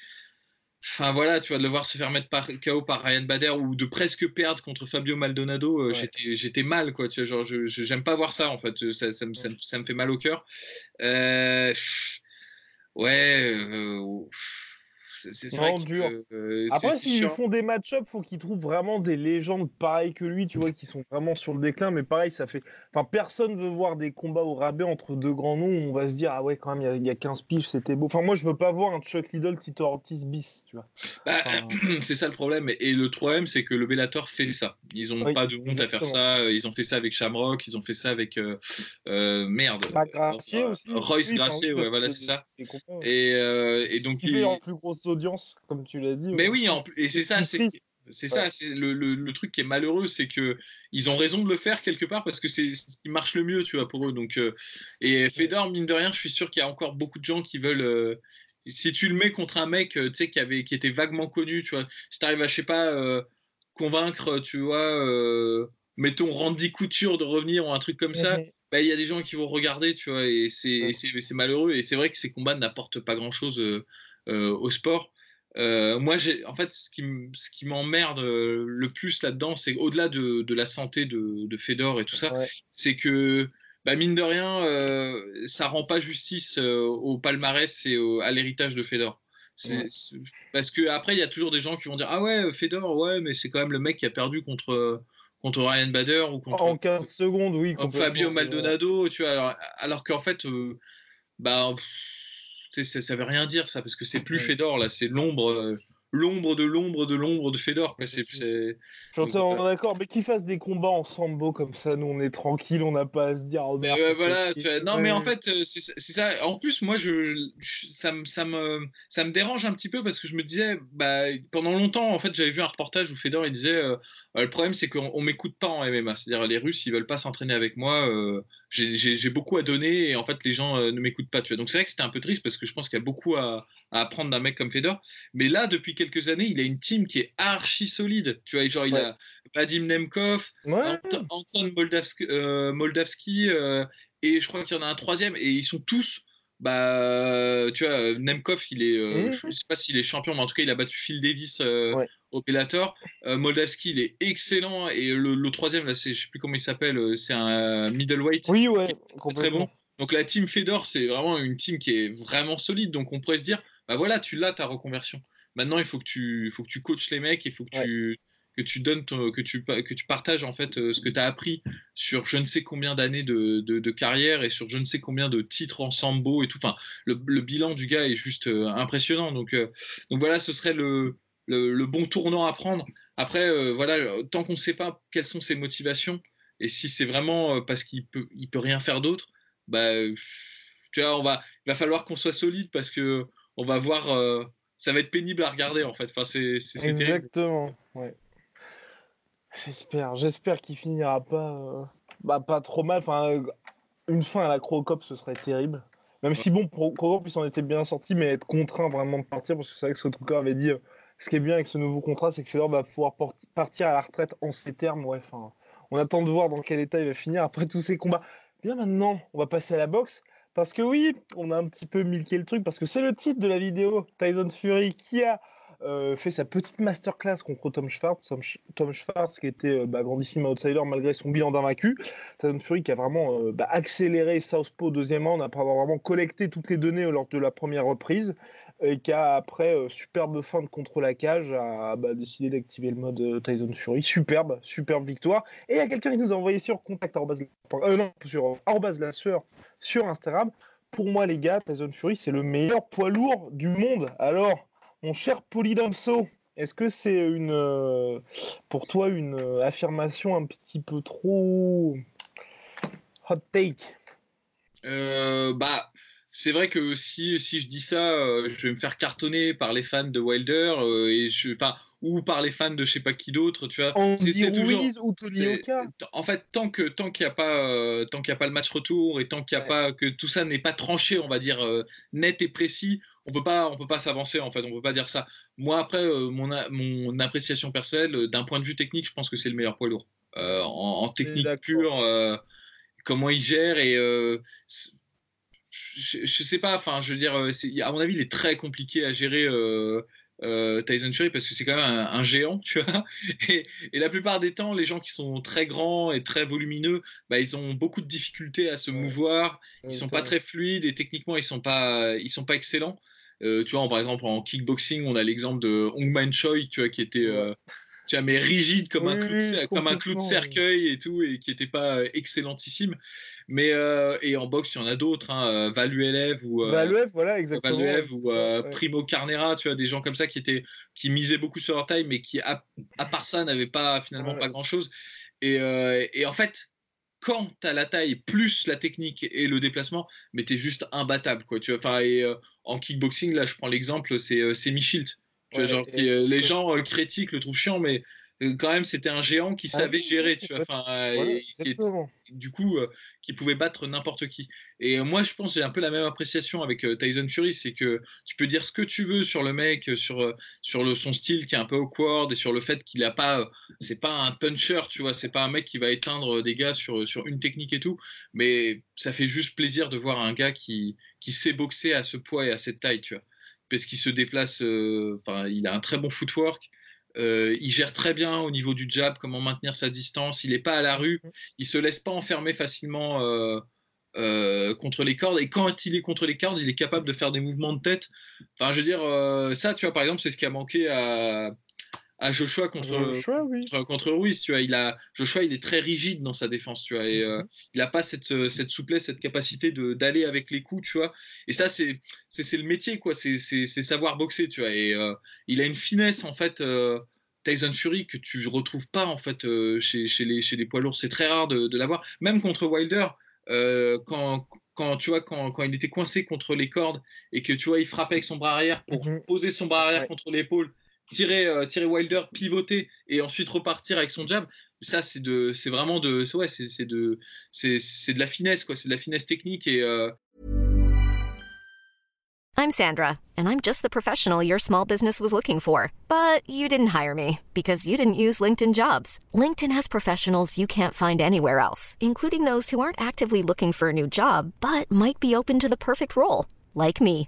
Enfin voilà, tu vas de le voir se faire mettre par KO par Ryan Bader ou de presque perdre contre Fabio Maldonado, euh, j'étais mal quoi. Tu vois, genre je j'aime pas voir ça en fait, ça, ça, me, ça me, fait mal au cœur. Euh, ouais. Euh, c'est vraiment dur. Euh, Après, s'ils font des match-up, faut qu'ils trouvent vraiment des légendes pareilles que lui, tu vois, qui sont vraiment sur le déclin. Mais pareil, ça fait. Enfin, personne veut voir des combats au rabais entre deux grands noms où on va se dire, ah ouais, quand même, il y, a 15 piges, c'était beau. Enfin, moi, je veux pas voir un Chuck Liddell, Tito Ortiz bis, tu vois. Bah, c'est ça le problème. Et le problème, c'est que le Bellator fait ça. Ils ont pas de honte à faire ça. Ils ont fait ça avec Shamrock, ils ont fait ça avec. Euh, euh, merde. Bah, Gracier aussi. Royce Gracier, ouais, voilà, c'est ça. Et, et donc. Il en plus grosse comme tu l'as dit. Mais oui, et c'est ça, c'est ça, c'est le, le, truc qui est malheureux, c'est que ils ont raison de le faire quelque part parce que c'est ce qui marche le mieux, tu vois, pour eux. Donc, euh, et Fedor, mine de rien, je suis sûr qu'il y a encore beaucoup de gens qui veulent. Euh, si tu le mets contre un mec, euh, tu sais, qui avait, qui était vaguement connu, tu vois, si tu arrives à, je sais pas, convaincre, tu vois, mettons Randy Couture de revenir ou un truc comme ça, bah, il y a des gens qui vont regarder, tu vois, et c'est malheureux. Et c'est vrai que ces combats n'apportent pas grand chose au sport. Euh, moi, en fait, ce qui, ce qui m'emmerde euh, le plus là-dedans, c'est au-delà de, de, la santé de, de Fedor et tout ça, c'est que, bah, mine de rien, euh, ça rend pas justice euh, au palmarès et à l'héritage de Fedor. Parce que après, il y a toujours des gens qui vont dire Ah ouais, Fedor, ouais, mais c'est quand même le mec qui a perdu contre, contre Ryan Bader ou contre. En 15 secondes, oui. Fabio Maldonado, tu vois. Alors, alors qu'en fait, bah ça, ça veut rien dire ça parce que c'est plus Fedor là, c'est l'ombre, euh, l'ombre de l'ombre de l'ombre de Fedor. J'entends euh, d'accord, mais qu'ils fassent des combats en sambo comme ça, nous on est tranquille, on n'a pas à se dire. Oh, voilà, non mais en fait euh, c'est, ça. En plus moi je, ça, me, ça me ça me dérange un petit peu parce que je me disais bah pendant longtemps en fait j'avais vu un reportage où Fedor il disait le problème, c'est qu'on m'écoute pas en MMA. C'est-à-dire, les Russes, ils veulent pas s'entraîner avec moi. Euh, j'ai beaucoup à donner et en fait, les gens euh, ne m'écoutent pas. Tu vois. Donc, c'est vrai que c'était un peu triste parce que je pense qu'il y a beaucoup à, apprendre d'un mec comme Fedor. Mais là, depuis quelques années, il a une team qui est archi solide. Tu vois, genre, il a Vadim Nemkov, Anton Moldavski, euh, et je crois qu'il y en a un troisième. Et ils sont tous bah, tu vois, Nemkov, il est, mmh. je sais pas s'il est champion, mais en tout cas, il a battu Phil Davis au Bellator. Euh, Moldavski, il est excellent. Et le, troisième, là, c'est, je sais plus comment il s'appelle, euh, c'est un middleweight. Oui, ouais, très bon. Donc la team Fedor, c'est vraiment une team qui est vraiment solide. Donc on pourrait se dire, bah voilà, tu l'as ta reconversion. Maintenant, il faut que tu, faut que tu coaches les mecs, il faut que tu que tu donnes que tu que tu partages en fait ce que tu as appris sur je ne sais combien d'années de, de, carrière et sur je ne sais combien de titres en sambo et tout enfin le, bilan du gars est juste impressionnant donc donc voilà ce serait le, le, bon tournant à prendre après voilà tant qu'on ne sait pas quelles sont ses motivations et si c'est vraiment parce qu'il peut il peut rien faire d'autre bah tu vois, on va, il va falloir qu'on soit solide parce que on va voir, euh, ça va être pénible à regarder en fait. Enfin, c'est, Exactement. Ouais. J'espère, j'espère qu'il finira pas, euh, bah, pas trop mal. Enfin, une fin à la Crocop, ce serait terrible. Même si bon, Crocop, il s'en était bien sorti, mais être contraint vraiment de partir, parce que c'est vrai que Sotoka avait dit, euh, ce qui est bien avec ce nouveau contrat, c'est que Fedor va pouvoir partir à la retraite en ces termes. Ouais, enfin, on attend de voir dans quel état il va finir après tous ces combats. Bien maintenant, on va passer à la boxe. Parce que oui, on a un petit peu milqué le truc, parce que c'est le titre de la vidéo. Tyson Fury qui a euh, fait sa petite masterclass contre Tom Schwartz. Tom Schwartz qui était euh, bah, grandissime outsider malgré son bilan d'invaincu. Tyson Fury qui a vraiment euh, bah, accéléré Southpaw deuxième round après avoir vraiment collecté toutes les données lors de la première reprise et qui a après euh, superbe fin de contre la cage a bah, décidé d'activer le mode euh, Tyson Fury. Superbe, superbe victoire. Et il y a quelqu'un qui nous a envoyé sur contact euh, non, sur la sueur sur Instagram. Pour moi les gars, Tyson Fury c'est le meilleur poids lourd du monde. Alors, mon cher Polydomso, est-ce que c'est une pour toi une affirmation un petit peu trop hot take? Bah c'est vrai que si, si je dis ça, euh, je vais me faire cartonner par les fans de Wilder euh, et je, pas ou par les fans de je sais pas qui d'autre, tu vois. C'est toujours ou Tony Oka? En fait, tant que tant qu'il n'y a pas euh, tant qu'il a pas le match retour et tant qu'il y a pas que tout ça n'est pas tranché, on va dire net et précis, on peut pas on peut pas s'avancer en fait, on peut pas dire ça. Moi après mon mon appréciation personnelle d'un point de vue technique, je pense que c'est le meilleur poids lourd. En, en, technique pure, comment il gère et je, sais pas, enfin, je veux dire, euh, à mon avis, il est très compliqué à gérer euh, euh, Tyson Fury parce que c'est quand même un, géant, tu vois. Et, la plupart des temps, les gens qui sont très grands et très volumineux, bah, ils ont beaucoup de difficultés à se mouvoir. Ils sont pas très fluides et techniquement, ils sont pas, ils sont pas excellents. Tu vois, par exemple, en kickboxing, on a l'exemple de Hongman Choi, tu vois, qui était tu vois, mais rigide comme, un, clou de, comme un clou de cercueil et tout, et qui n'était pas excellentissime. Mais euh, et en boxe, il y en a d'autres, hein, euh, Valuelev ou euh, voilà exactement. ou Primo Carnera, tu vois, des gens comme ça qui étaient qui misaient beaucoup sur leur taille, mais qui à, part ça n'avaient pas finalement pas grand chose. Et, et en fait, quand tu as la taille plus la technique et le déplacement, mais tu es juste imbattable. Quoi, tu vois, enfin, et, en kickboxing, là, je prends l'exemple, c'est c'est Michilt. les gens critiquent, le trouvent chiant, mais quand même, c'était un géant qui ah savait gérer, tu vois. Enfin, du coup, qui pouvait battre n'importe qui. Et moi, je pense j'ai un peu la même appréciation avec Tyson Fury, c'est que tu peux dire ce que tu veux sur le mec, sur sur le son style qui est un peu awkward et sur le fait qu'il a pas, c'est pas un puncher, tu vois, c'est pas un mec qui va éteindre des gars sur sur une technique et tout, mais ça fait juste plaisir de voir un gars qui qui sait boxer à ce poids et à cette taille, tu vois, parce qu'il se déplace, enfin, il a un très bon footwork. Euh, il gère très bien au niveau du jab, comment maintenir sa distance. Il n'est pas à la rue. Il se laisse pas enfermer facilement euh, euh, contre les cordes. Et quand il est contre les cordes, il est capable de faire des mouvements de tête. Enfin, je veux dire, ça, tu vois, par exemple, c'est ce qui a manqué à, à Joshua contre, contre, Ruiz. Tu vois, il a, Joshua, il est très rigide dans sa défense, tu vois, et euh, mhm. il n'a pas cette, euh, cette, souplesse, cette capacité d'aller avec les coups, tu vois. Et ça, c'est le métier, quoi. C'est savoir boxer, tu vois. Et euh, il a une finesse, en fait. Tyson Fury que tu retrouves pas en fait chez, chez, les, chez les poids lourds, c'est très rare de, de l'avoir. Même contre Wilder, quand, quand tu vois quand, quand, il était coincé contre les cordes et que tu vois il frappait avec son bras arrière pour mhm. poser son bras arrière contre l'épaule tirer, euh, tirer Wilder, pivoter et ensuite repartir avec son jab, ça c'est de, c'est vraiment de, ouais, c'est, de, c'est de la finesse quoi, c'est de la finesse technique et. Euh... I'm Sandra, and I'm just the professional your small business was looking for, but you didn't hire me because you didn't use LinkedIn Jobs. LinkedIn has professionals you can't find anywhere else, including those who aren't actively looking for a new job but might be open to the perfect role, like me.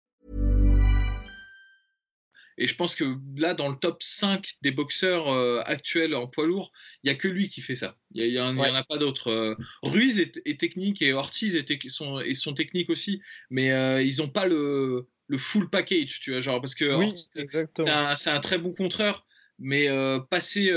Et je pense que là, dans le top 5 des boxeurs euh, actuels en poids lourd, il n'y a que lui qui fait ça. Il n'y en a pas d'autres. Ruiz est, technique et Ortiz est, sont, et sont techniques aussi, mais ils n'ont pas le, le, full package, tu vois, genre, parce que c'est un, très bon contreur, mais passer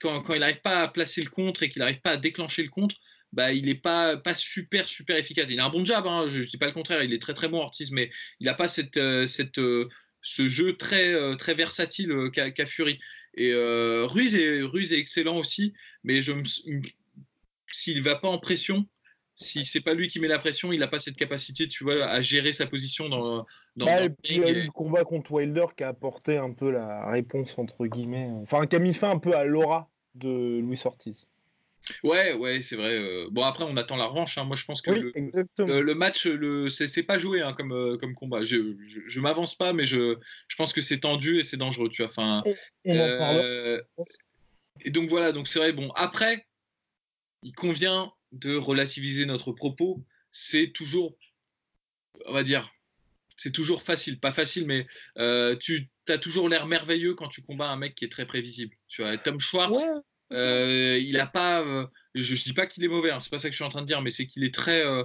quand, il n'arrive pas à placer le contre et qu'il n'arrive pas à déclencher le contre, bah, il n'est pas, pas super, super efficace. Il a un bon job, hein, je ne dis pas le contraire, il est très, très bon, Ortiz, mais il n'a pas cette, euh, cette, euh, ce jeu très, euh, très versatile qu'a Fury. Et Ruiz, est, Ruiz est excellent aussi, mais s'il ne va pas en pression, si c'est pas lui qui met la pression, il n'a pas cette capacité, tu vois, à gérer sa position dans, dans, bah, Il y a eu le combat contre Wilder qui a apporté un peu la réponse entre guillemets, enfin qui a mis fin un peu à l'aura de Louis Ortiz. Ouais, ouais, c'est vrai. Euh. Bon, après, on attend la revanche. Hein. Moi, je pense que le, match, le, c'est pas joué hein, comme, euh, comme combat. Je, je, m'avance pas, mais je, je pense que c'est tendu et c'est dangereux. Tu vois. Enfin, euh, et donc voilà. Donc c'est vrai. Bon, après, il convient de relativiser notre propos. C'est toujours, on va dire, c'est toujours facile. Pas facile, mais tu as toujours l'air merveilleux quand tu combats un mec qui est très prévisible. Tu vois, Tom Schwartz. Il a pas. Euh, je, je, dis pas qu'il est mauvais, hein, c'est pas ça que je suis en train de dire, mais c'est qu'il est très. Euh,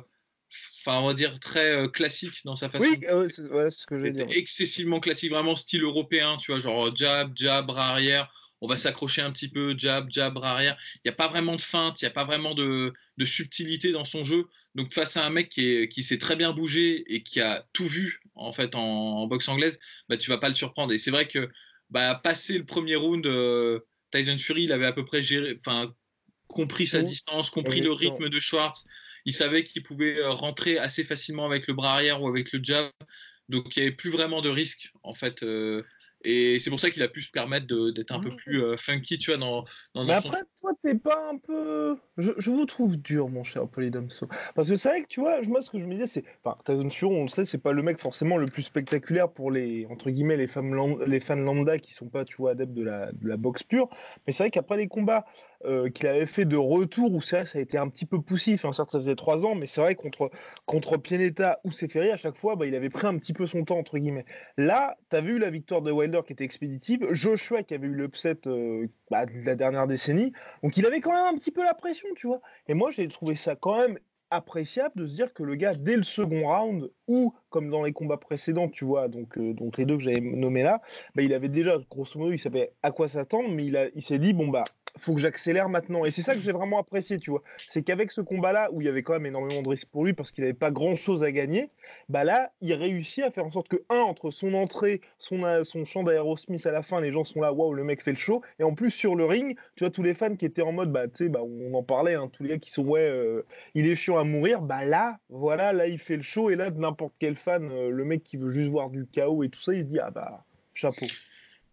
enfin, on va dire très classique dans sa façon. Oui, c'est ce que j'ai dit. Excessivement classique, vraiment style européen, tu vois, genre jab, jab, bras arrière. On va s'accrocher un petit peu, jab, jab, bras arrière. Il n'y a pas vraiment de feinte, il n'y a pas vraiment de, de, subtilité dans son jeu. Donc face à un mec qui, est, qui s'est très bien bougé et qui a tout vu en fait en, boxe anglaise, bah tu vas pas le surprendre. Et c'est vrai que bah, passer le premier round Tyson Fury, il avait à peu près géré, enfin, compris sa distance, compris le rythme de Schwartz. Il savait qu'il pouvait euh, rentrer assez facilement avec le bras arrière ou avec le jab. Donc il n'y avait plus vraiment de risque en fait. Euh, et c'est pour ça qu'il a pu se permettre d'être un peu plus euh, funky, tu vois, dans, dans Mais après, toi, t'es pas un peu. Je, je, vous trouve dur, mon cher Polydomso. Parce que c'est vrai que, tu vois, moi, ce que je me disais, c'est. Enfin, Tyson Fury, on le sait, c'est pas le mec forcément le plus spectaculaire pour les, entre guillemets, les, femmes les fans lambda qui sont pas, tu vois, adeptes de la, de la boxe pure. Mais c'est vrai qu'après les combats euh, qu'il avait fait de retour, où ça, ça a été un petit peu poussif. Hein. Certes, ça faisait trois ans, mais c'est vrai contre, contre Pianeta ou Seferi, à chaque fois, bah, il avait pris un petit peu son temps, entre guillemets. Là, tu as vu la victoire de Wilder qui était expéditive, Joshua qui avait eu l'upset euh, bah, de la dernière décennie, donc il avait quand même un petit peu la pression, tu vois. Et moi, j'ai trouvé ça quand même appréciable de se dire que le gars, dès le second round, ou comme dans les combats précédents, tu vois, donc, euh, donc les deux que j'avais nommés là, bah, il avait déjà, grosso modo, il savait à quoi s'attendre, mais il, il s'est dit, bon, bah, faut que j'accélère maintenant. Et c'est ça que j'ai vraiment apprécié, tu vois. C'est qu'avec ce combat-là, où il y avait quand même énormément de risques pour lui parce qu'il n'avait pas grand-chose à gagner, bah là, il réussit à faire en sorte que, un, entre son entrée, son, euh, son chant d'Aerosmith à la fin, les gens sont là, waouh, le mec fait le show. Et en plus, sur le ring, tu vois, tous les fans qui étaient en mode, bah, tu sais, bah, on en parlait, hein, tous les gars qui sont, ouais, euh, il est chiant à mourir, bah là, voilà, là, il fait le show. Et là, n'importe quel fan, euh, le mec qui veut juste voir du chaos et tout ça, il se dit, ah bah, chapeau.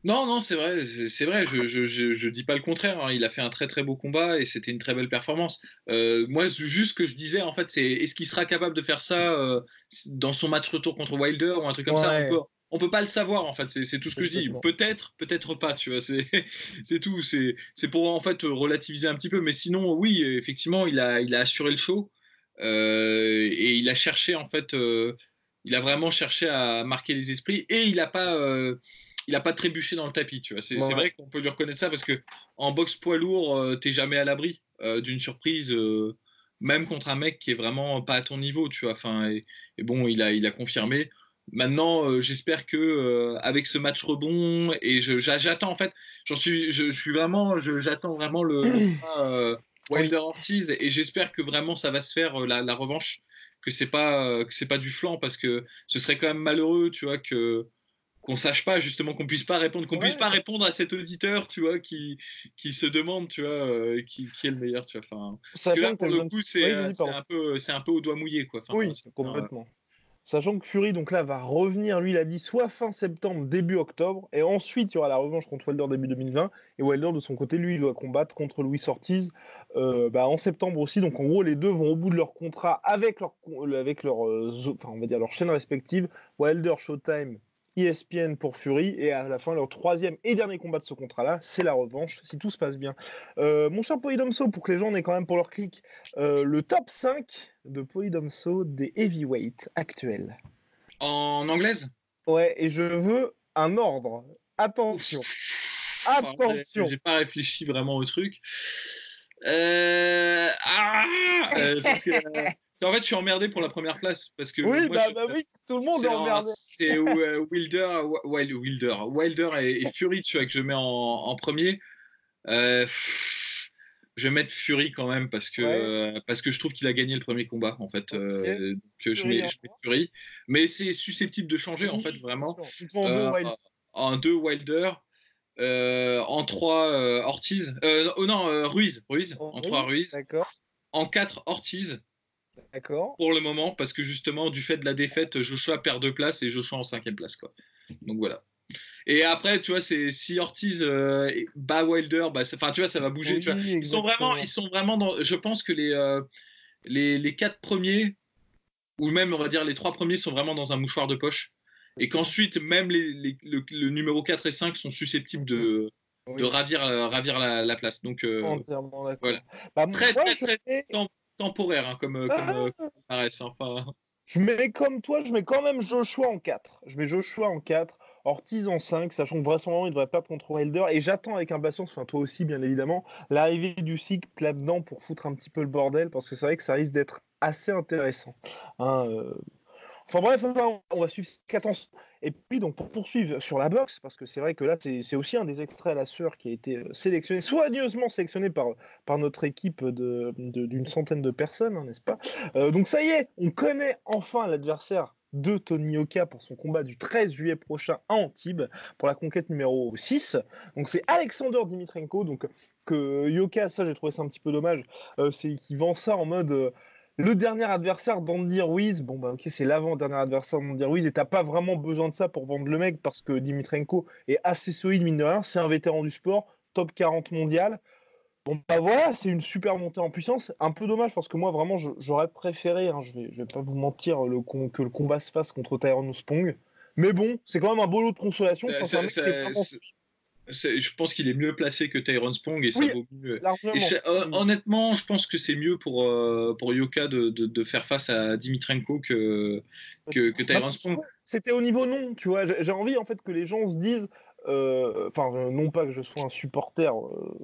Non, non, c'est vrai, c'est vrai. Je, je, je, dis pas le contraire. Hein. Il a fait un très très beau combat et c'était une très belle performance. Euh, moi, juste ce que je disais, en fait, c'est est-ce qu'il sera capable de faire ça euh, dans son match retour contre Wilder ou un truc comme ça? On peut, on peut pas le savoir en fait. C'est tout ce que je dis. Peut-être, peut-être pas. Tu vois, c'est tout. C'est pour en fait relativiser un petit peu. Mais sinon, oui, effectivement, il a il a assuré le show euh, et il a cherché en fait. il a vraiment cherché à marquer les esprits et il a pas il n'a pas trébuché dans le tapis, tu vois. C'est vrai qu'on peut lui reconnaître ça parce que en boxe poids lourd, tu euh, t'es jamais à l'abri euh, d'une surprise, euh, même contre un mec qui est vraiment pas à ton niveau, tu vois. Enfin, et, bon, il a, il a confirmé. Maintenant, j'espère que avec ce match rebond et j'attends en fait, j'en suis, je, suis vraiment, j'attends vraiment le, Wilder Ortiz et j'espère que vraiment ça va se faire la, la revanche, que c'est pas que c'est pas du flanc parce que ce serait quand même malheureux, tu vois que qu'on sache pas justement qu'on puisse pas répondre qu'on puisse pas répondre à cet auditeur tu vois qui qui se demande tu vois euh, qui, qui, est le meilleur tu vois enfin parce que là pour le coup c'est euh, un peu c'est un peu au doigt mouillé quoi oui complètement Sachant que Fury, donc là, va revenir, lui, il a dit soit fin septembre, début octobre, et ensuite il y aura la revanche contre Wilder début 2020. Et Wilder, de son côté, lui, il doit combattre contre Louis Ortiz euh, bah, en septembre aussi. Donc en gros, les deux vont au bout de leur contrat avec leur, avec leur, enfin, on va dire leur chaîne respective. Wilder Showtime ESPN pour Fury. Et à la fin, leur troisième et dernier combat de ce contrat-là, c'est la revanche, si tout se passe bien. Euh, mon cher Polydomso, pour que les gens en aient quand même pour leur clic, euh, le top 5 de Polydomso des heavyweights actuels. En anglaise? Ouais, et je veux un ordre. Attention. Attention. J'ai pas réfléchi vraiment au truc. Euh... Ah en fait, je suis emmerdé pour la première place parce que. Oui, bah, bah, oui, tout le monde est, emmerdé. C'est Wilder, Wilder, Wilder et, Fury, tu vois, que je mets en, premier. Euh, je vais mettre Fury quand même parce que, parce que je trouve qu'il a gagné le premier combat en fait. Euh, que je mets, je mets, Fury. Mais c'est susceptible de changer en fait vraiment. En deux Wilder. en 3 Ortiz. oh non, Ruiz. Ruiz. En 3 Ruiz. En 4 Ortiz. D'accord. Pour le moment, parce que justement, du fait de la défaite, Joshua perd deux places et Joshua en cinquième place. Quoi. Donc voilà. Et après, tu vois, c'est si Ortiz euh, bat Wilder, bah, enfin, tu vois, ça va bouger. tu vois. Ils sont vraiment, ils sont vraiment dans. Je pense que les, euh, les, les quatre premiers, ou même on va dire les trois premiers, sont vraiment dans un mouchoir de poche. Et qu'ensuite, même les, les le, numéro 4 et 5 sont susceptibles de, de ravir, euh, ravir la, place. Donc, voilà. Bah, très, très, très, temporaire, hein, comme, comme, comme paraît. Enfin... Je mets comme toi, je mets quand même Joshua en 4. Je mets Joshua en 4. Ortiz en 5, sachant que vraisemblablement il devrait perdre contre Wilder. Et j'attends avec impatience, enfin toi aussi bien évidemment, l'arrivée du cycle là-dedans pour foutre un petit peu le bordel, parce que c'est vrai que ça risque d'être assez intéressant. Hein, euh. Enfin bref, on va suivre attention. Et puis donc pour poursuivre sur la boxe, parce que c'est vrai que là c'est aussi un des extraits à la sueur qui a été euh, sélectionné, soigneusement sélectionné par, par notre équipe d'une de, centaine de personnes, hein, n'est-ce pas? Euh, Donc ça y est, on connaît enfin l'adversaire de Tony Yoka pour son combat du 13 juillet prochain à Antibes pour la conquête numéro 6. Donc c'est Alexander Dimitrenko. Donc que Yoka, ça j'ai trouvé ça un petit peu dommage, euh, c'est qu'il vend ça en mode le dernier adversaire d'Andy Ruiz. Bon bah ok c'est l'avant-dernier adversaire d'Andy Ruiz et t'as pas vraiment besoin de ça pour vendre le mec parce que Dimitrenko est assez solide mine de rien. C'est un vétéran du sport, top 40 mondial. Bon, bah voilà, c'est une super montée en puissance. Un peu dommage parce que moi, vraiment, j'aurais préféré, hein, je, vais, vais pas vous mentir, le, que le combat se fasse contre Tyrone Spong. Mais bon, c'est quand même un beau lot de consolation. Euh, je pense qu'il est mieux placé que Tyrone Spong et ça vaut mieux. Euh, honnêtement, je pense que c'est mieux pour, euh, pour Yoka de, de, faire face à Dimitrenko que, que, que Tyrone bah, Spong. C'était au niveau non, tu vois. J'ai envie en fait que les gens se disent euh, enfin, non pas que je sois un supporter euh,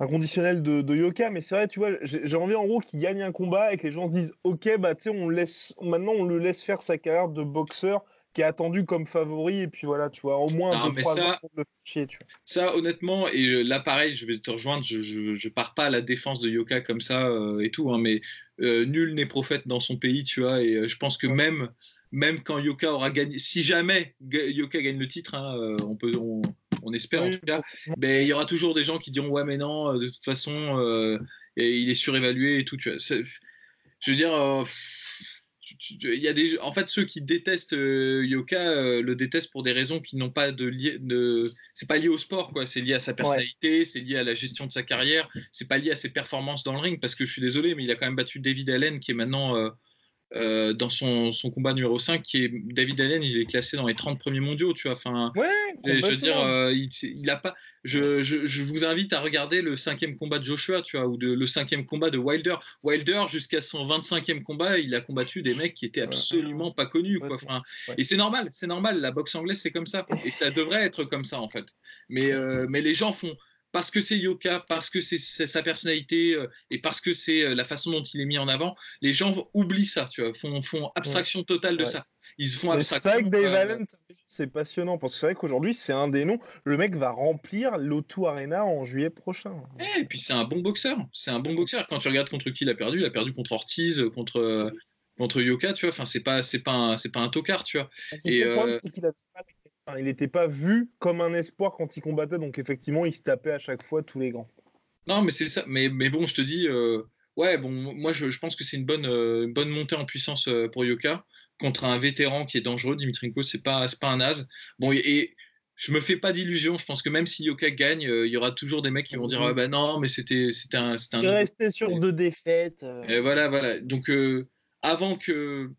inconditionnel de, Yoka, mais c'est vrai, tu vois, j'ai envie en gros qu'il gagne un combat et que les gens se disent, ok, bah tu sais, on laisse, maintenant on le laisse faire sa carrière de boxeur qui est attendu comme favori et puis voilà, tu vois, au moins un, deux, trois ça, pour le chier, tu vois. Ça, honnêtement, et euh, là pareil, je vais te rejoindre, je, je, pars pas à la défense de Yoka comme ça et tout, hein, mais nul n'est prophète dans son pays, tu vois, et je pense que même même quand Yoka aura gagné, si jamais Yoka gagne le titre, hein, euh, on peut, on, espère en tout cas, mais il y aura toujours des gens qui diront ouais mais non, euh, de toute façon, euh, il est surévalué et tout. Tu vois, je veux dire, il y a des, en fait ceux qui détestent Yoka le détestent pour des raisons qui n'ont pas de lien, de, c'est pas lié au sport quoi, c'est lié à sa personnalité, c'est lié à la gestion de sa carrière, c'est pas lié à ses performances dans le ring parce que je suis désolé, mais il a quand même battu David Allen qui est maintenant euh, dans son, son, combat numéro 5, qui est David Allen, il est classé dans les 30 premiers mondiaux, tu vois. Enfin, je veux dire, euh, il, a pas. Je, je, je, vous invite à regarder le cinquième combat de Joshua, tu vois, ou de, le cinquième combat de Wilder. Wilder, jusqu'à son 25e combat, il a combattu des mecs qui étaient absolument pas connus, quoi. Enfin, et c'est normal, c'est normal. La boxe anglaise, c'est comme ça, et ça devrait être comme ça en fait. Mais, euh, mais les gens font parce que c'est Yoka, parce que c'est sa personnalité euh, et parce que c'est euh, la façon dont il est mis en avant, les gens oublient ça, tu vois, font, font abstraction totale de ça. Ils font abstraction. C'est Dave c'est passionnant parce que c'est vrai qu'aujourd'hui, c'est un des noms. Le mec va remplir l'O2 Arena en juillet prochain. Eh, et puis c'est un bon boxeur. C'est un bon boxeur. Quand tu regardes contre qui il a perdu, il a perdu contre Ortiz, contre contre Yoka, tu vois. Enfin, c'est pas c'est pas c'est pas un tocard, tu vois. Et euh... il n'était pas vu comme un espoir quand il combattait, donc effectivement, il se tapait à chaque fois tous les grands. Non, mais c'est ça. Mais, mais bon, je te dis, euh, ouais, bon, moi, je, pense que c'est une bonne, euh, bonne montée en puissance euh, pour Yoka contre un vétéran qui est dangereux. Dimitrenko, c'est pas, pas un as. Bon, et, je me fais pas d'illusions. Je pense que même si Yoka gagne, il y aura toujours des mecs qui vont dire, ah, bah non, mais c'était, c'était un, c'était un. Il restait sur deux défaites. Et voilà, voilà. Donc, avant que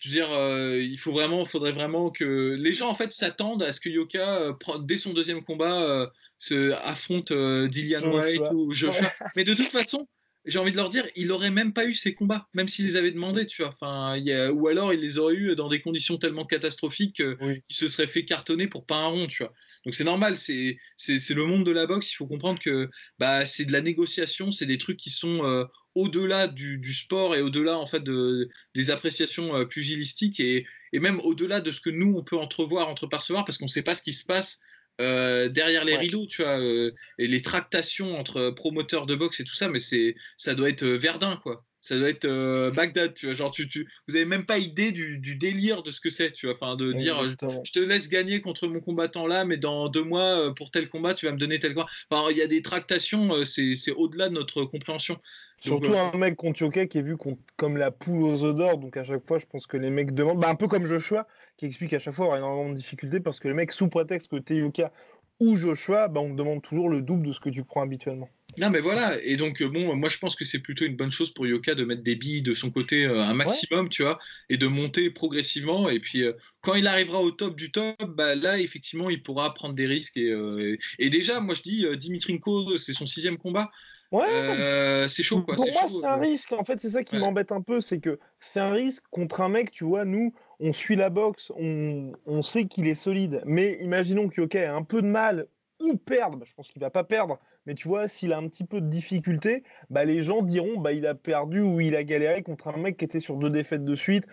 je veux dire, euh, il faut vraiment, faudrait vraiment que les gens en fait s'attendent à ce que Yoka, euh, dès son deuxième combat, euh, se affronte Dillian White ou Joshua. Mais de toute façon, j'ai envie de leur dire, il aurait même pas eu ces combats, même s'il les avait demandés, tu vois. Enfin, ou alors il les aurait eu dans des conditions tellement catastrophiques qu'il se serait fait cartonner pour pas un rond, tu vois. Donc c'est normal, c'est le monde de la boxe. Il faut comprendre que bah, c'est de la négociation, c'est des trucs qui sont au-delà du, sport et au-delà en fait de, des appréciations euh, pugilistiques et, et même au-delà de ce que nous on peut entrevoir, entrepercevoir, parce qu'on ne sait pas ce qui se passe euh, derrière les rideaux, tu vois, euh, et les tractations entre promoteurs de boxe et tout ça, mais c'est, ça doit être Verdun, quoi. Ça doit être Bagdad, tu vois. Genre, tu, tu, vous avez même pas idée du, délire de ce que c'est, tu vois. Enfin, de dire, je te laisse gagner contre mon combattant là, mais dans deux mois, pour tel combat, tu vas me donner tel combat. Enfin, il y a des tractations, c'est au-delà de notre compréhension. Surtout un mec contre Yoka qui est vu comme la poule aux œufs d'or, donc à chaque fois, je pense que les mecs demandent, bah, un peu comme Joshua, qui explique à chaque fois avoir énormément de difficultés parce que les mecs, sous prétexte que t'es Yoka ou Joshua, bah, on te demande toujours le double de ce que tu prends habituellement. Non, mais voilà. Et donc, euh, bon, moi, je pense que c'est plutôt une bonne chose pour Yoka de mettre des billes de son côté euh, un maximum, tu vois, et de monter progressivement. Et puis, euh, quand il arrivera au top du top, bah, là, effectivement, il pourra prendre des risques. Et, et déjà, moi, je dis, Dimitrinko, c'est son sixième combat. Ouais. Euh, c'est chaud quoi. Pour moi, c'est un risque. En fait, c'est ça qui m'embête un peu, c'est que c'est un risque contre un mec. Tu vois, nous, on suit la boxe, on, on sait qu'il est solide. Mais imaginons que a un peu de mal ou perdre. Bah, je pense qu'il va pas perdre. Mais tu vois, s'il a un petit peu de difficulté, bah, les gens diront bah, il a perdu ou il a galéré contre un mec qui était sur deux défaites de suite,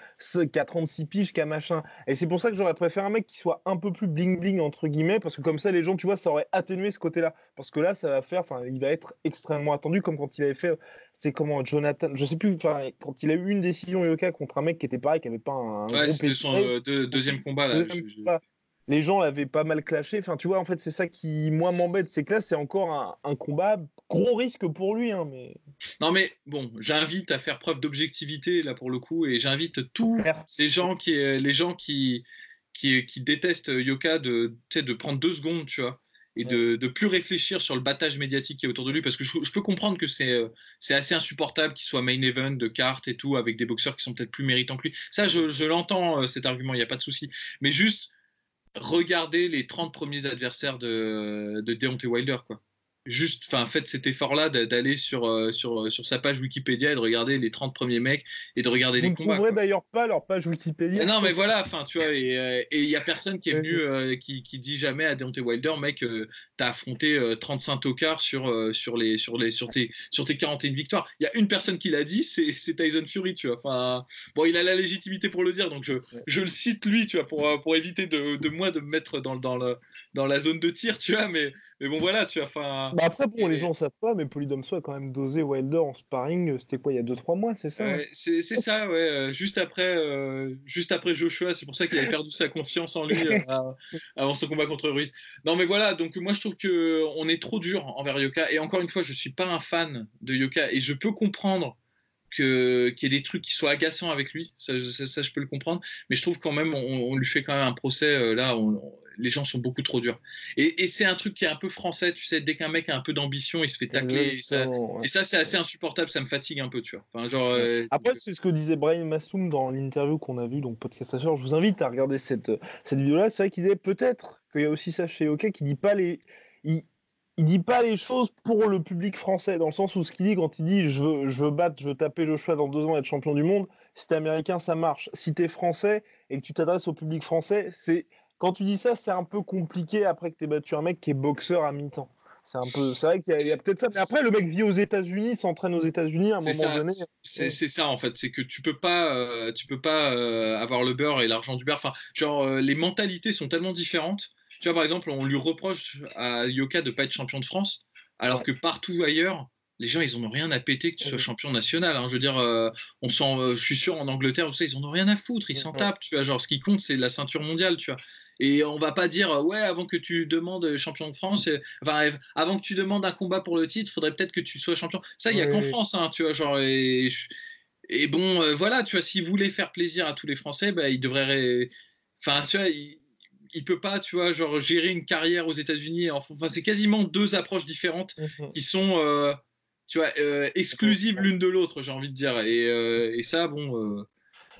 qui a 36 piges, qui a machin. Et c'est pour ça que j'aurais préféré un mec qui soit un peu plus bling-bling, entre guillemets, parce que comme ça, les gens, tu vois, ça aurait atténué ce côté-là. Parce que là, ça va faire, enfin, il va être extrêmement attendu, comme quand il avait fait, c'est comment, Jonathan, je sais plus, quand il a eu une décision Yoka contre un mec qui était pareil, qui avait pas un. ouais, c'était son euh, deuxième combat là les gens l'avaient pas mal clashé. Enfin, tu vois, en fait, c'est ça qui, moi, m'embête. C'est que là, c'est encore un, combat, gros risque pour lui. Hein, mais... Non, mais bon, j'invite à faire preuve d'objectivité, là, pour le coup, et j'invite tous ces gens qui, les gens qui, qui, détestent Yoka de, de prendre deux secondes, tu vois, et de, de, plus réfléchir sur le battage médiatique qui est autour de lui, parce que je, peux comprendre que c'est c'est assez insupportable qu'il soit main event de cartes et tout, avec des boxeurs qui sont peut-être plus méritants que lui. Ça, je, je l'entends, euh, cet argument, il n'y a pas de souci. Mais juste regardez les 30 premiers adversaires de, de Deontay Wilder, quoi juste, enfin, faites cet effort-là d'aller sur, euh, sur, euh, sur sa page Wikipédia et de regarder les 30 premiers mecs et de regarder les combats. Vous ne d'ailleurs pas leur page Wikipédia. non, mais voilà, enfin, tu vois, et euh, il y a personne qui est venu, qui, qui, dit jamais à Deontay Wilder, mec, t'as affronté 35 tocards sur, sur, les, sur, les, sur, tes, sur tes 41 victoires. Il y a une personne qui l'a dit, c'est Tyson Fury, tu vois. Enfin, bon, il a la légitimité pour le dire, donc je, je le cite lui, tu vois, pour, pour éviter de, de moi de me mettre dans, dans, le, dans la zone de tir, tu vois, mais mais bon, voilà, tu vois. Enfin. Bah après, bon, les gens savent pas, mais Polydomso a quand même dosé Wilder en sparring. Euh, c'était quoi, il y a 2-3 mois, c'est ça hein? C'est ça, ouais. Euh, juste après, euh, juste après Joshua, c'est pour ça qu'il avait perdu sa confiance en lui avant son combat contre Ruiz. Non, mais voilà. Donc moi, je trouve que on est trop dur envers Yoka. Et encore une fois, je suis pas un fan de Yoka, et je peux comprendre qu'il y ait des trucs qui soient agaçants avec lui, ça, je peux le comprendre, mais je trouve quand même on, lui fait quand même un procès là, on, les gens sont beaucoup trop durs. Et, c'est un truc qui est un peu français, tu sais, dès qu'un mec a un peu d'ambition, il se fait tacler. Et ça, c'est assez insupportable, ça me fatigue un peu, tu vois. Enfin, genre, euh, Après, c'est ce que disait Brian Massoum dans l'interview qu'on a vu, donc podcast Je vous invite à regarder cette, cette vidéo-là. C'est vrai qu'il disait peut-être qu'il y a aussi ça chez OK qui dit pas les. Il, il dit pas les choses pour le public français, dans le sens où ce qu'il dit quand il dit je veux, je veux battre, je veux taper Joshua dans deux ans et être champion du monde, si t'es américain, ça marche. Si t'es français et que tu t'adresses au public français, c'est quand tu dis ça, c'est un peu compliqué après que tu aies battu un mec qui est boxeur à mi-temps. C'est un peu, c'est vrai qu'il y a, peut-être ça. Mais après, le mec vit aux États-Unis, s'entraîne aux États-Unis à un moment donné. C'est ça en fait, c'est que tu peux pas, euh, tu peux pas euh, avoir le beurre et l'argent du beurre. Enfin, genre euh, les mentalités sont tellement différentes. Tu vois, par exemple, on lui reproche à Yoka de pas être champion de France, alors que partout ailleurs, les gens, ils en ont rien à péter que tu sois champion national. Hein. Je veux dire, euh, on sent, euh, je suis sûr, en Angleterre, ils en ont rien à foutre, ils s'en tapent, tu vois. Genre, ce qui compte, c'est la ceinture mondiale, tu vois. Et on va pas dire, ouais, avant que tu demandes champion de France, euh, enfin, avant que tu demandes un combat pour le titre, faudrait peut-être que tu sois champion. Ça, il y a qu'en France, hein, tu vois. Genre, et, bon, voilà, tu vois, s'il voulait faire plaisir à tous les Français, bah, il devrait. Enfin, tu vois, il, peut pas, tu vois, genre gérer une carrière aux États-Unis. Enfin, c'est quasiment deux approches différentes mmh qui sont tu vois, euh, exclusives l'une de l'autre, j'ai envie de dire. Et, euh, ça, bon. Euh,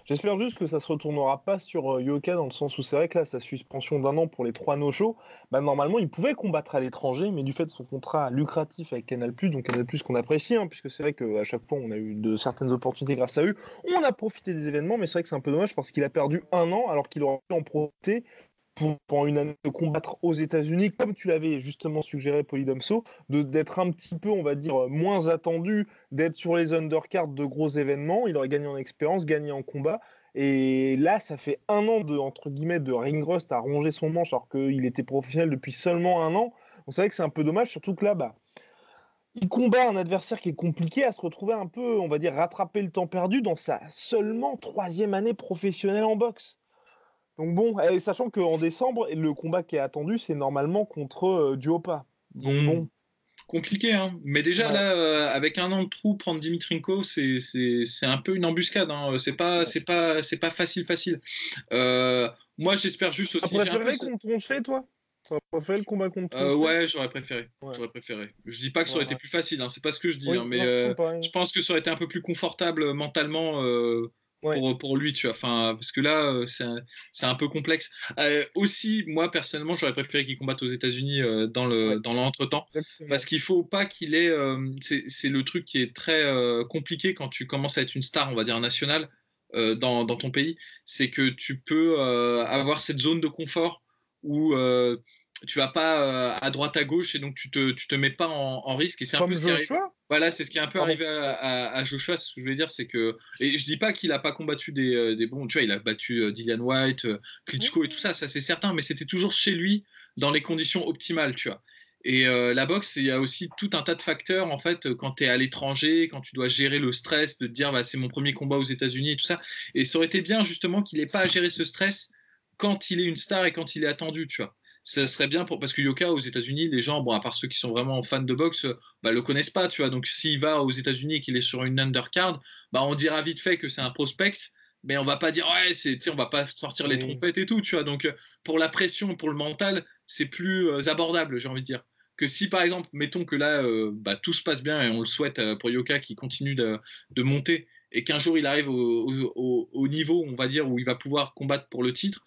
J'espère juste que ça se retournera pas sur euh, Yoka dans le sens où c'est vrai que là, sa suspension d'un an pour les trois no-shows, bah, normalement, il pouvait combattre à l'étranger, mais du fait de son contrat lucratif avec Canal+, donc Canal+, qu'on apprécie, hein, puisque c'est vrai qu'à chaque fois, on a eu de certaines opportunités grâce à eux, on a profité des événements, mais c'est vrai que c'est un peu dommage parce qu'il a perdu un an alors qu'il aurait pu en profiter pour, pendant une année de combattre aux États-Unis, comme tu l'avais justement suggéré, Polydomso, d'être un petit peu, on va dire, moins attendu, d'être sur les undercards de gros événements. Il aurait gagné en expérience, gagné en combat. Et là, ça fait un an de, entre guillemets, de ring rust à ronger son manche alors qu'il était professionnel depuis seulement un an. On savait que c'est un peu dommage, surtout que là, bas il combat un adversaire qui est compliqué à se retrouver un peu, on va dire, rattraper le temps perdu dans sa seulement troisième année professionnelle en boxe. Donc bon, et sachant qu'en décembre, le combat qui est attendu, c'est normalement contre euh, Duopa. Donc bon. Compliqué, hein. Mais déjà, là, euh, avec un an de trou, prendre Dimitrenko, c'est un peu une embuscade. Hein. C'est pas, pas, pas facile, facile. Euh, moi, j'espère juste aussi. Tu préféré contre Tronchet, toi? T'aurais préféré le combat contre euh, Ouais, j'aurais préféré. J'aurais préféré. Je dis pas que ça aurait été plus facile, hein. c'est pas ce que je dis, hein, mais je pense que ça aurait été un peu plus confortable mentalement pour, pour, lui, tu vois. Enfin, parce que là, euh, c'est un, peu complexe. Euh, aussi, moi, personnellement, j'aurais préféré qu'il combatte aux États-Unis euh, dans le dans l'entretemps. Parce qu'il faut pas qu'il ait. c'est le truc qui est très compliqué quand tu commences à être une star, on va dire, nationale dans, dans, ton pays. C'est que tu peux avoir cette zone de confort où tu vas pas à droite à gauche et donc tu te, tu te mets pas en, en risque. Et c'est un peu ce qui arrive. Voilà, c'est ce qui est un peu arrivé à, Joshua. Ce que je voulais dire, c'est que. Et je dis pas qu'il a pas combattu des, euh, des, bons. Tu vois, il a battu euh, Dillian White, euh, Klitschko et tout ça, ça c'est certain, mais c'était toujours chez lui, dans les conditions optimales, tu vois. Et la boxe, il y a aussi tout un tas de facteurs, en fait, quand tu es à l'étranger, quand tu dois gérer le stress, de te dire, bah, c'est mon premier combat aux États-Unis et tout ça. Et ça aurait été bien, justement, qu'il n'ait pas à gérer ce stress quand il est une star et quand il est attendu, tu vois ce serait bien pour parce que Yoka aux États-Unis, les gens, bon, à part ceux qui sont vraiment fans de boxe, bah, le connaissent pas, tu vois. Donc s'il va aux États-Unis et qu'il est sur une undercard, bah, on dira vite fait que c'est un prospect, mais on va pas dire ouais, c'est, on va pas sortir les trompettes et tout, tu vois. Donc pour la pression, pour le mental, c'est plus euh, abordable, j'ai envie de dire. Que si par exemple, mettons que là, euh, bah, tout se passe bien et on le souhaite euh, pour Yoka qui continue de, monter et qu'un jour il arrive au, au, niveau, on va dire, où il va pouvoir combattre pour le titre,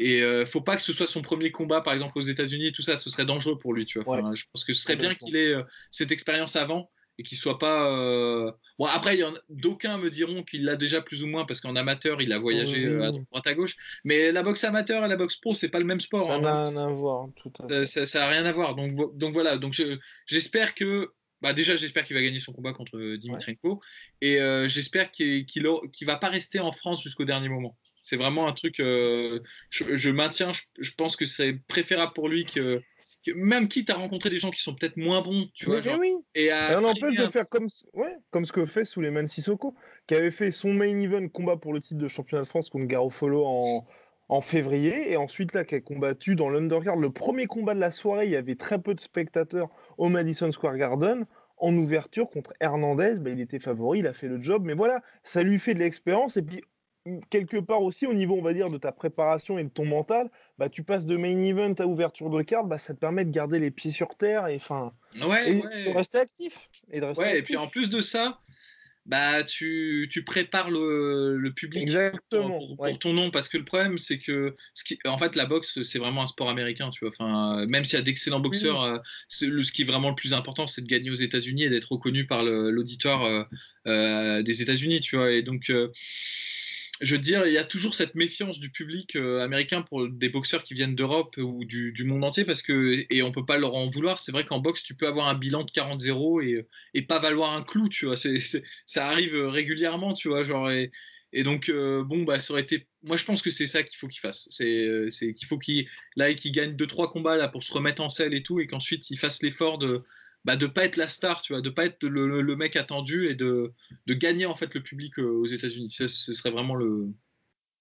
et euh, faut pas que ce soit son premier combat, par exemple aux États-Unis, tout ça, ce serait dangereux pour lui. Tu vois. Je pense que ce serait bien qu'il ait euh, cette expérience avant et qu'il soit pas. Euh, bon, après, d'aucuns me diront qu'il l'a déjà plus ou moins parce qu'en amateur, il a voyagé à droite à gauche. Mais la boxe amateur et la boxe pro, c'est pas le même sport. Ça hein, n'a rien à voir. Tout à Ça, ça, a rien à voir. Donc, donc voilà. Donc j'espère que. Bah déjà, j'espère qu'il va gagner son combat contre Dimitrenko et j'espère qu'il ne va pas rester en France jusqu'au dernier moment. C'est vraiment un truc. Euh, je, maintiens. Je, pense que c'est préférable pour lui que, même quitte à rencontrer des gens qui sont peut-être moins bons, tu vois. oui. Et, on empêche de faire comme, ouais, comme ce que fait Suleiman Sissoko, qui avait fait son main event combat pour le titre de championnat de France contre Garofolo en, en février et ensuite là qui a combattu dans l'undercard le premier combat de la soirée il y avait très peu de spectateurs au Madison Square Garden en ouverture contre Hernandez bah, il était favori il a fait le job mais voilà ça lui fait de l'expérience et puis quelque part aussi au niveau on va dire de ta préparation et de ton mental bah tu passes de main event à ouverture de carte bah ça te permet de garder les pieds sur terre et enfin ouais, de rester actif et de rester et puis en plus de ça bah tu, tu prépares le, le public Exactement, pour, ton nom parce que le problème c'est que ce qui, en fait la boxe c'est vraiment un sport américain tu vois enfin même s'il y a d'excellents boxeurs euh, le, ce qui est vraiment le plus important c'est de gagner aux États-Unis et d'être reconnu par l'auditoire euh, euh, des États-Unis tu vois et donc je veux dire, il y a toujours cette méfiance du public euh, américain pour des boxeurs qui viennent d'Europe ou du, monde entier, parce que, et on peut pas leur en vouloir, c'est vrai qu'en boxe, tu peux avoir un bilan de 40-0 et, et pas valoir un clou, tu vois, ça arrive régulièrement, tu vois, genre, et, et donc, euh, bon, bah, ça aurait été. Moi, je pense que c'est ça qu'il faut qu'il fasse. C'est, euh, qu'il faut qu'il, là, qu'il gagne 2-3 combats là, pour se remettre en selle et tout, et qu'ensuite il fasse l'effort de, bah, de pas être la star, tu vois, de pas être le, mec attendu et de, de, gagner en fait le public euh, aux États-Unis. Ce serait vraiment le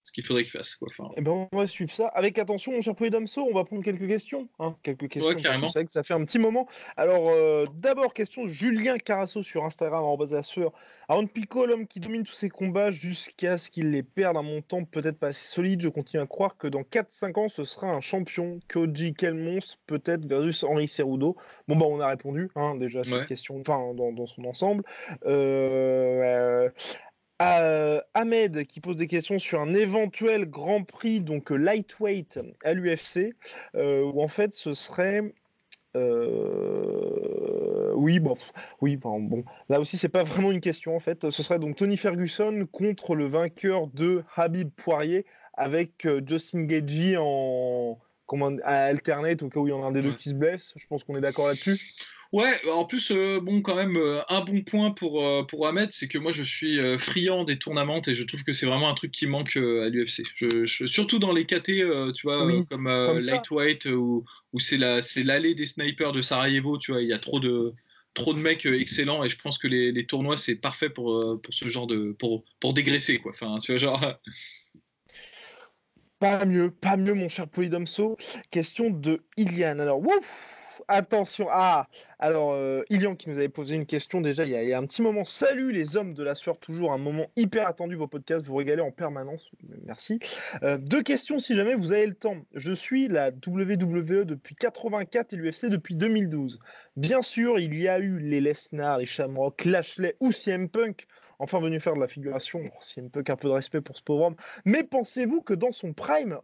ce qu'il faudrait qu'il fasse. Quoi. Enfin... Eh ben, on va suivre ça. Avec attention, mon cher Damso, on va prendre quelques questions. Hein. quelques questions. Ouais, que ça fait un petit moment. Alors, euh, d'abord, question Julien Carasso sur Instagram, en bas à sueur. Aaron Pico, l'homme qui domine tous ses combats jusqu'à ce qu'il les perde un montant peut-être pas assez solide. Je continue à croire que dans 4-5 ans, ce sera un champion. Koji, quel monstre Peut-être versus Henri Cerudo. Bon, bah, on a répondu hein, déjà à cette question, enfin, dans, son ensemble. Euh, Ahmed qui pose des questions sur un éventuel Grand Prix donc lightweight à l'UFC, où en fait ce serait oui, bon, oui, bon, là aussi c'est pas vraiment une question en fait. Ce serait donc Tony Ferguson contre le vainqueur de Habib Poirier avec Justin Gagey en comment à alternate au cas où il y en a un des deux qui se blesse. Je pense qu'on est d'accord là-dessus. Ouais, en plus, euh, bon, quand même, euh, un bon point pour, euh, pour Ahmed, c'est que moi, je suis friand des tournaments et je trouve que c'est vraiment un truc qui manque à l'UFC. surtout dans les KT, tu vois, comme, Lightweight, où, où c'est l'allée des snipers de Sarajevo, tu vois, il y a trop de, trop de mecs excellents et je pense que les, les tournois, c'est parfait pour, pour ce genre de. pour, pour dégraisser, quoi. Enfin, tu vois, genre. Pas mieux, pas mieux, mon cher Polydomso. Question de Iliane. Alors, ouf attention. Ah, alors, euh, Ilian qui nous avait posé une question déjà il y, a, un petit moment. Salut les hommes de la sueur, toujours un moment hyper attendu, vos podcasts, vous régalez en permanence. Merci. Euh, deux questions si jamais vous avez le temps. Je suis la WWE depuis 84 et l'UFC depuis 2012. Bien sûr, il y a eu les Lesnar, les Shamrock, Lashley ou CM Punk enfin venu faire de la figuration. Oh, si un peu qu'un peu de respect pour ce pauvre homme. Mais pensez-vous que dans son prime,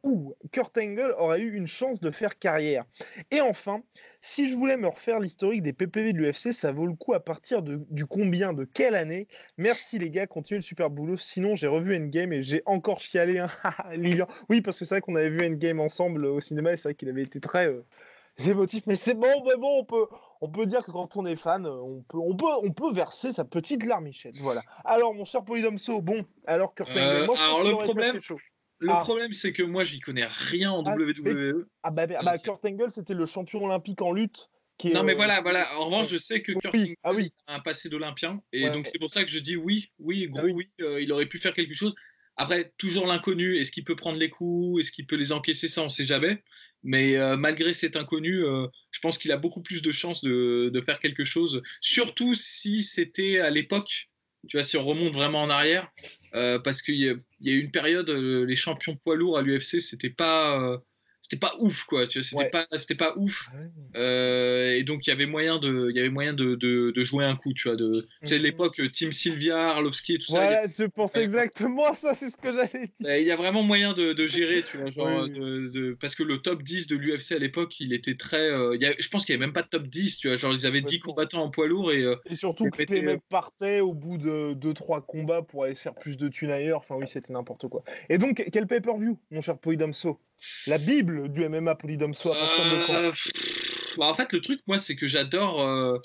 Kurt Angle aurait eu une chance de faire carrière? Et enfin, si je voulais me refaire l'historique des PPV de l'UFC, ça vaut le coup à partir de, du combien, de quelle année? Merci les gars, continuez le super boulot. Sinon, j'ai revu Endgame et j'ai encore chialé. Hein. oui, parce que c'est vrai qu'on avait vu Endgame ensemble au cinéma et c'est vrai qu'il avait été très euh, émotif. Mais c'est bon, mais bon, on peut, on peut dire que quand on est fan, on peut, on peut, on peut verser sa petite larmichette. Voilà. Alors, mon cher Polydomso, bon, alors Kurt euh, moi, alors le problème, le ah. problème, c'est que moi, j'y connais rien en ah, WWE. Ah bah, bah Kurt Angle, c'était le champion olympique en lutte. Qui non, mais euh, voilà, voilà. En revanche, je sais que Kurt Angle ah a un passé d'Olympien. Et donc, c'est pour ça que je dis oui, oui, gros, oui, euh, il aurait pu faire quelque chose. Après, toujours l'inconnu. Est-ce qu'il peut prendre les coups Est-ce qu'il peut les encaisser Ça, on ne sait jamais. Mais euh, malgré cet inconnu, je pense qu'il a beaucoup plus de chances de, faire quelque chose. Surtout si c'était à l'époque, tu vois, si on remonte vraiment en arrière, euh, parce qu'il y, a eu une période, euh, les champions poids lourds à l'UFC, c'était pas euh, c'était pas ouf quoi tu c'était pas c'était pas ouf. Ah euh, et donc il y avait moyen de il y avait moyen de, de, de jouer un coup tu vois de tu sais mhm. l'époque Team Sylvia Arlovski et tout ça ouais je pensais exactement ça c'est ce que j'allais dire. Il y a vraiment moyen de, de gérer tu vois genre de, parce que le top 10 de l'UFC à l'époque il était très euh, il y a, je pense qu'il y avait même pas de top 10 tu vois genre ils avaient 10 combattants en poids lourd et, euh, et surtout que les mecs partaient au bout de 2-3 combats pour aller faire plus de thunes ailleurs. Enfin oui c'était n'importe quoi. Et donc quel pay-per-view mon cher Poidamso la Bible du MMA partir de quand euh, bah, En fait, le truc, moi, c'est que j'adore. Euh,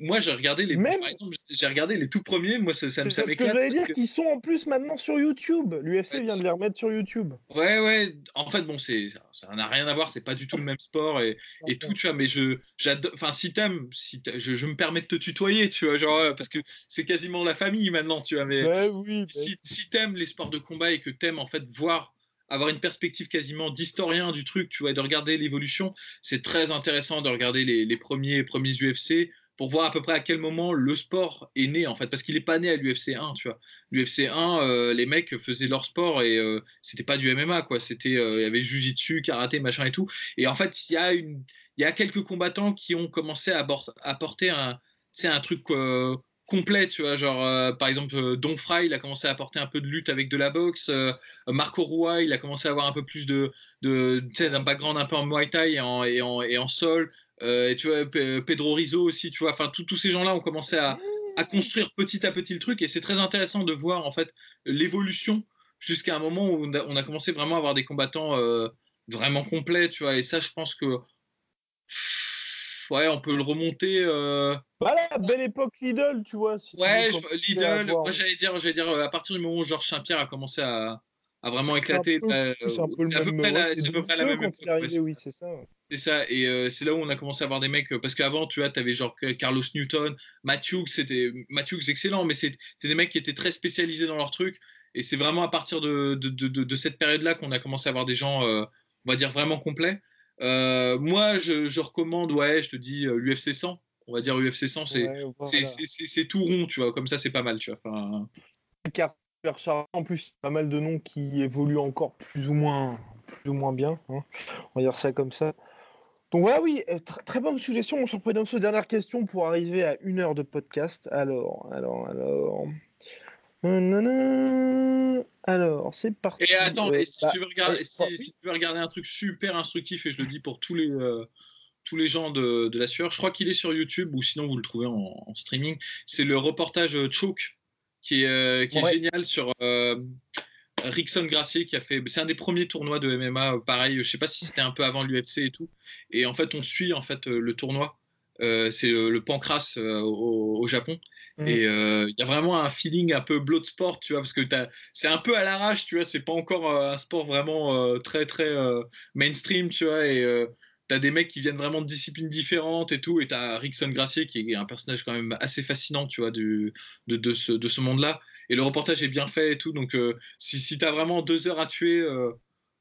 moi, j'ai regardé les. Même... Par exemple, j'ai regardé les tout premiers. Moi, ça, ça me C'est ce que j'allais dire, qu'ils sont en plus maintenant sur YouTube. L'UFC vient de les remettre sur YouTube. Ouais, ouais. En fait, bon, c'est ça n'a rien à voir. C'est pas du tout le même sport et, et tout, tu vois. Mais je, j'adore. Enfin, si t'aimes, si je, je, me permets de te tutoyer, tu vois, genre parce que c'est quasiment la famille maintenant, tu vois. Mais oui, si, si t'aimes les sports de combat et que t'aimes en fait voir avoir une perspective quasiment d'historien du truc, tu vois, et de regarder l'évolution, c'est très intéressant de regarder les, premiers, premiers UFC pour voir à peu près à quel moment le sport est né en fait. Parce qu'il n'est pas né à l'UFC 1 tu vois. l'UFC 1 euh, les mecs faisaient leur sport et euh, c'était pas du MMA quoi. C'était euh, il y avait jujitsu karaté machin et tout. Et en fait il y a a quelques combattants qui ont commencé à, apporter un c'est un truc complet, tu vois, genre euh, par exemple euh, Don Fry, il a commencé à apporter un peu de lutte avec de la boxe, euh, Marco Rua, il a commencé à avoir un peu plus de, de d'un background un peu en Muay Thai et en, et en, et en sol, et tu vois Pedro Rizzo aussi, tu vois, enfin tous ces gens-là ont commencé à, à, construire petit à petit le truc et c'est très intéressant de voir en fait l'évolution jusqu'à un moment où on a, commencé vraiment à avoir des combattants vraiment complets, tu vois, et ça je pense que ouais, on peut le remonter. Euh... Voilà, belle époque Lidl, tu vois. ouais, Lidl, moi j'allais dire, j'allais dire, euh, à partir du moment où Georges Saint-Pierre a commencé à, à vraiment éclater. C'est à peu près la, même époque. oui, c'est ça. C'est ça, et euh, c'est là où on a commencé à avoir des mecs, parce qu'avant, tu vois, avais genre Carlos Newton, Matthews, c'était Matthews excellent, mais c'est des mecs qui étaient très spécialisés dans leur truc, et c'est vraiment à partir de, de, de, de cette période-là qu'on a commencé à avoir des gens, euh, on va dire, vraiment complets. Euh, moi, je, recommande, ouais, je te dis l'UFC euh, 100. On va dire UFC 100, c'est tout rond, tu vois. Comme ça, c'est pas mal, tu vois. Enfin... En plus, pas mal de noms qui évoluent encore plus ou moins, plus ou moins bien. Hein. On va dire ça comme ça. Donc voilà, oui, euh, très bonne suggestion, mon cher Président. Dernière question pour arriver à une heure de podcast. Alors, alors, alors. Alors, c'est parti. Et attends, euh, si, bah, tu veux regarder, si, tu veux regarder un truc super instructif, et je le dis pour tous les, euh, tous les gens de, de la sueur, je crois qu'il est sur YouTube ou sinon vous le trouvez en, streaming. C'est le reportage euh, Choke qui est, qui est génial sur Rickson Gracie qui a fait. C'est un des premiers tournois de MMA, pareil. Je sais pas si c'était un peu avant l'UFC et tout. Et en fait, on suit en fait le tournoi. c'est le Pancras au, au, Japon. Mm. Et il y a vraiment un feeling un peu sport, tu vois, parce que c'est un peu à l'arrache, tu vois, c'est pas encore un sport vraiment très très mainstream, tu vois, et t'as des mecs qui viennent vraiment de disciplines différentes et tout, et t'as Rickson Gracier qui est un personnage quand même assez fascinant, tu vois, du, de, de, ce, de ce monde-là. Et le reportage est bien fait et tout, donc si, si t'as vraiment deux heures à tuer,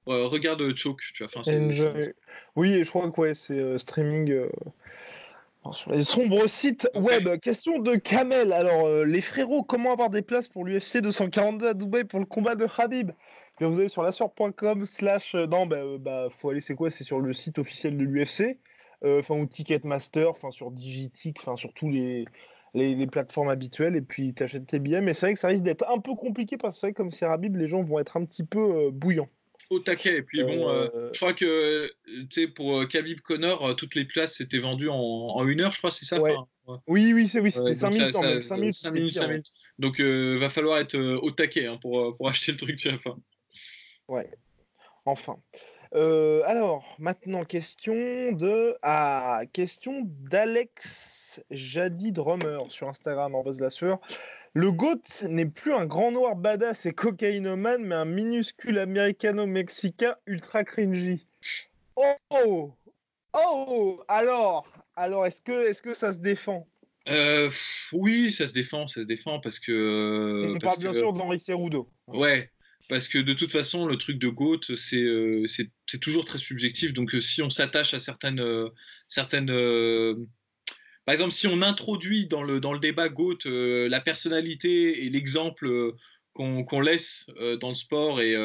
regarde Choke, tu vois. Enfin, oui, je crois que ouais, c'est streaming sur les sombres sites web. Question de Kamel. Alors, euh, les frérots, comment avoir des places pour l'UFC 242 à Dubaï pour le combat de Habib eh Bien, Vous allez sur lassure.com slash... Euh, non, bah, euh, bah, faut aller, c'est quoi? C'est sur le site officiel de l'UFC. Enfin, ou Ticketmaster, enfin, sur Digitic, enfin, sur tous les, les, plateformes habituelles. Et puis, tu achètes tes billets. Mais c'est vrai que ça risque d'être un peu compliqué parce que c'est vrai comme c'est Habib, les gens vont être un petit peu bouillants au taquet. Et puis bon, euh, euh, je crois que tu sais pour euh, Khabib Connor, toutes les places étaient vendues en, une heure, je crois, c'est ça. Oui, oui, c'est oui, c'était 5 minutes, 5 minutes, 5 minutes, 5 minutes. Donc va falloir être au taquet hein, pour, pour acheter le truc à la fin. Ouais. Enfin. alors, maintenant, question de. Ah, question d'Alex Jadi Drummer sur Instagram en base de la sueur. Le GOAT n'est plus un grand noir badass et cocaïnomane, mais un minuscule américano-mexicain ultra cringy. Oh Oh Alors Alors, est-ce que, est que ça se défend? Euh, Oui, ça se défend, ça se défend parce que. Euh, On parle bien sûr d'Henri Cerudo. Ouais, parce que de toute façon, le truc de GOAT, c'est euh, toujours très subjectif. Donc, si on s'attache à certaines, certaines par exemple, si on introduit dans le, dans le débat GOAT euh, la personnalité et l'exemple euh, qu'on laisse euh, dans le sport et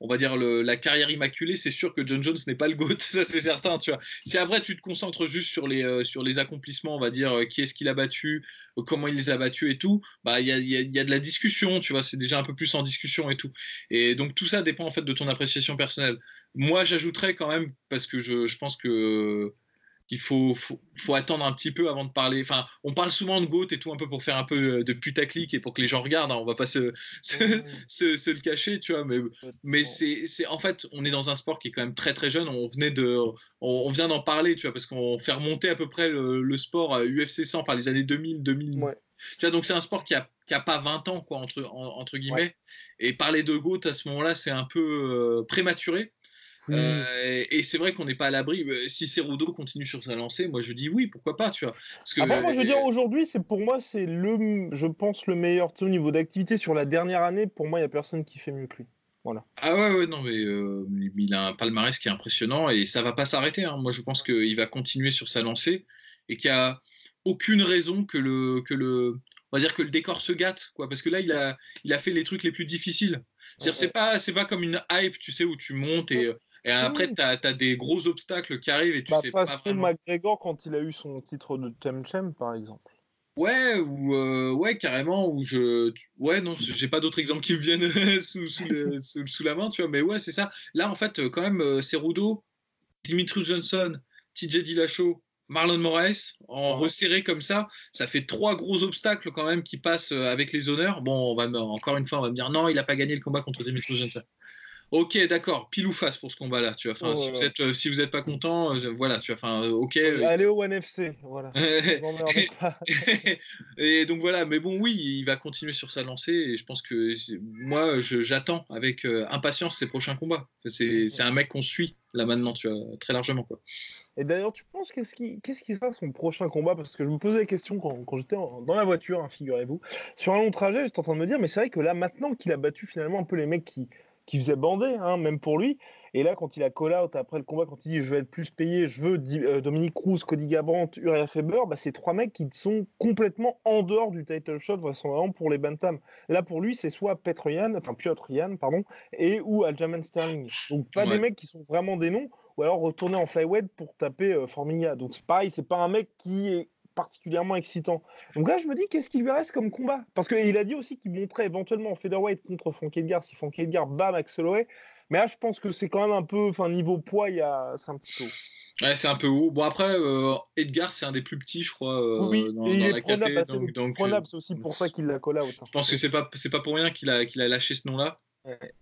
on va dire la carrière immaculée, c'est sûr que John Jones n'est pas le GOAT, ça c'est certain, tu vois. Si après tu te concentres juste sur les, sur les accomplissements, on va dire qui est-ce qu'il a battu, comment il les a battus et tout, bah il y a, y a, de la discussion, tu vois, c'est déjà un peu plus en discussion et tout. Et donc tout ça dépend en fait de ton appréciation personnelle. Moi j'ajouterais quand même, parce que je, je pense que il faut, faut, attendre un petit peu avant de parler. Enfin, on parle souvent de GOAT et tout un peu pour faire un peu de putaclic et pour que les gens regardent. Hein. On va pas se, se, le cacher, tu vois. Mais, mais c'est, en fait, on est dans un sport qui est quand même très très jeune. On venait de, on, vient d'en parler, tu vois, parce qu'on fait remonter à peu près le, sport à UFC 100 par les années 2000, 2000. Tu vois, donc c'est un sport qui a, qui a pas 20 ans, quoi, entre, entre guillemets. Et parler de GOAT à ce moment-là, c'est un peu euh, prématuré. Euh, et c'est vrai qu'on n'est pas à l'abri. Euh, si Cerudo continue sur sa lancée, moi je dis oui, pourquoi pas, tu vois. Parce que, moi je veux dire aujourd'hui, c'est pour moi c'est le, je pense le meilleur au niveau d'activité sur la dernière année. Pour moi, il y a personne qui fait mieux que lui. Voilà. Ah ouais, ouais non mais euh, il a un palmarès qui est impressionnant et ça va pas s'arrêter. Hein. Moi je pense qu'il va continuer sur sa lancée et qu'il n'y a aucune raison que le que le on va dire que le décor se gâte quoi parce que là il a il a fait les trucs les plus difficiles. C'est-à-dire c'est pas c'est pas comme une hype, tu sais où tu montes et et après, tu as, des gros obstacles qui arrivent et tu bah, sais pas. Vraiment... McGregor quand il a eu son titre de Temchem, par exemple. Ouais, ou euh, ouais, carrément, ou je. Ouais, non, j'ai pas d'autres exemples qui me viennent sous, sous, la main, tu vois, mais ouais, c'est ça. Là, en fait, quand même, euh, Cerudo, Dimitri Johnson, TJ Dillashaw, Marlon Moraes, en resserré comme ça, ça fait trois gros obstacles quand même qui passent euh, avec les honneurs. Bon, on va encore une fois, on va me dire non, il a pas gagné le combat contre Dimitri Johnson. Ok, d'accord, pile ou face pour ce combat-là, tu vois. Enfin, si, vous êtes, euh, si vous êtes pas content, euh, voilà, tu vois. Enfin, euh, ok. Allez au One FC, voilà. et donc voilà, mais bon, oui, il va continuer sur sa lancée et je pense que moi, j'attends avec impatience ses prochains combats. C'est un mec qu'on suit là maintenant, tu vois, très largement, quoi. Et d'ailleurs, tu penses qu'est-ce qui, qu'est-ce qui sera son prochain combat? Parce que je me posais la question quand, quand j'étais dans la voiture, hein, figurez-vous. Sur un long trajet, j'étais en train de me dire, mais c'est vrai que là, maintenant qu'il a battu finalement un peu les mecs qui, qui faisait bander, hein, même pour lui. Et là, quand il a call out après le combat, quand il dit je veux être plus payé, je veux euh, Dominique Cruz, Cody Gabrandt, Uriah Faber, bah, c'est trois mecs qui sont complètement en dehors du title shot, vraisemblablement pour les Bantam. Là, pour lui, c'est soit Petr Yan, enfin Piotr Yan, pardon, et ou Aljamain Sterling. Donc, pas des mecs qui sont vraiment des noms, ou alors retourner en flyweight pour taper euh, Formiga. Donc, c'est pareil, c'est pas un mec qui est particulièrement excitant. Donc là, je me dis, qu'est-ce qu'il lui reste comme combat? Parce qu'il a dit aussi qu'il montrait éventuellement en featherweight contre Frank Edgar, si Frank Edgar bat Max Holloway. Mais là, je pense que c'est quand même un peu, enfin, niveau poids, il a... c'est un petit peu haut. Ouais, c'est un peu haut. Bon, après, euh, Edgar, c'est un des plus petits, je crois. Euh, oui, dans, il est prenable, bah, euh, c'est aussi pour ça qu'il l'a collé out. Je pense que c'est pas, c'est pas pour rien qu'il a, qu'il a lâché ce nom-là. Ouais.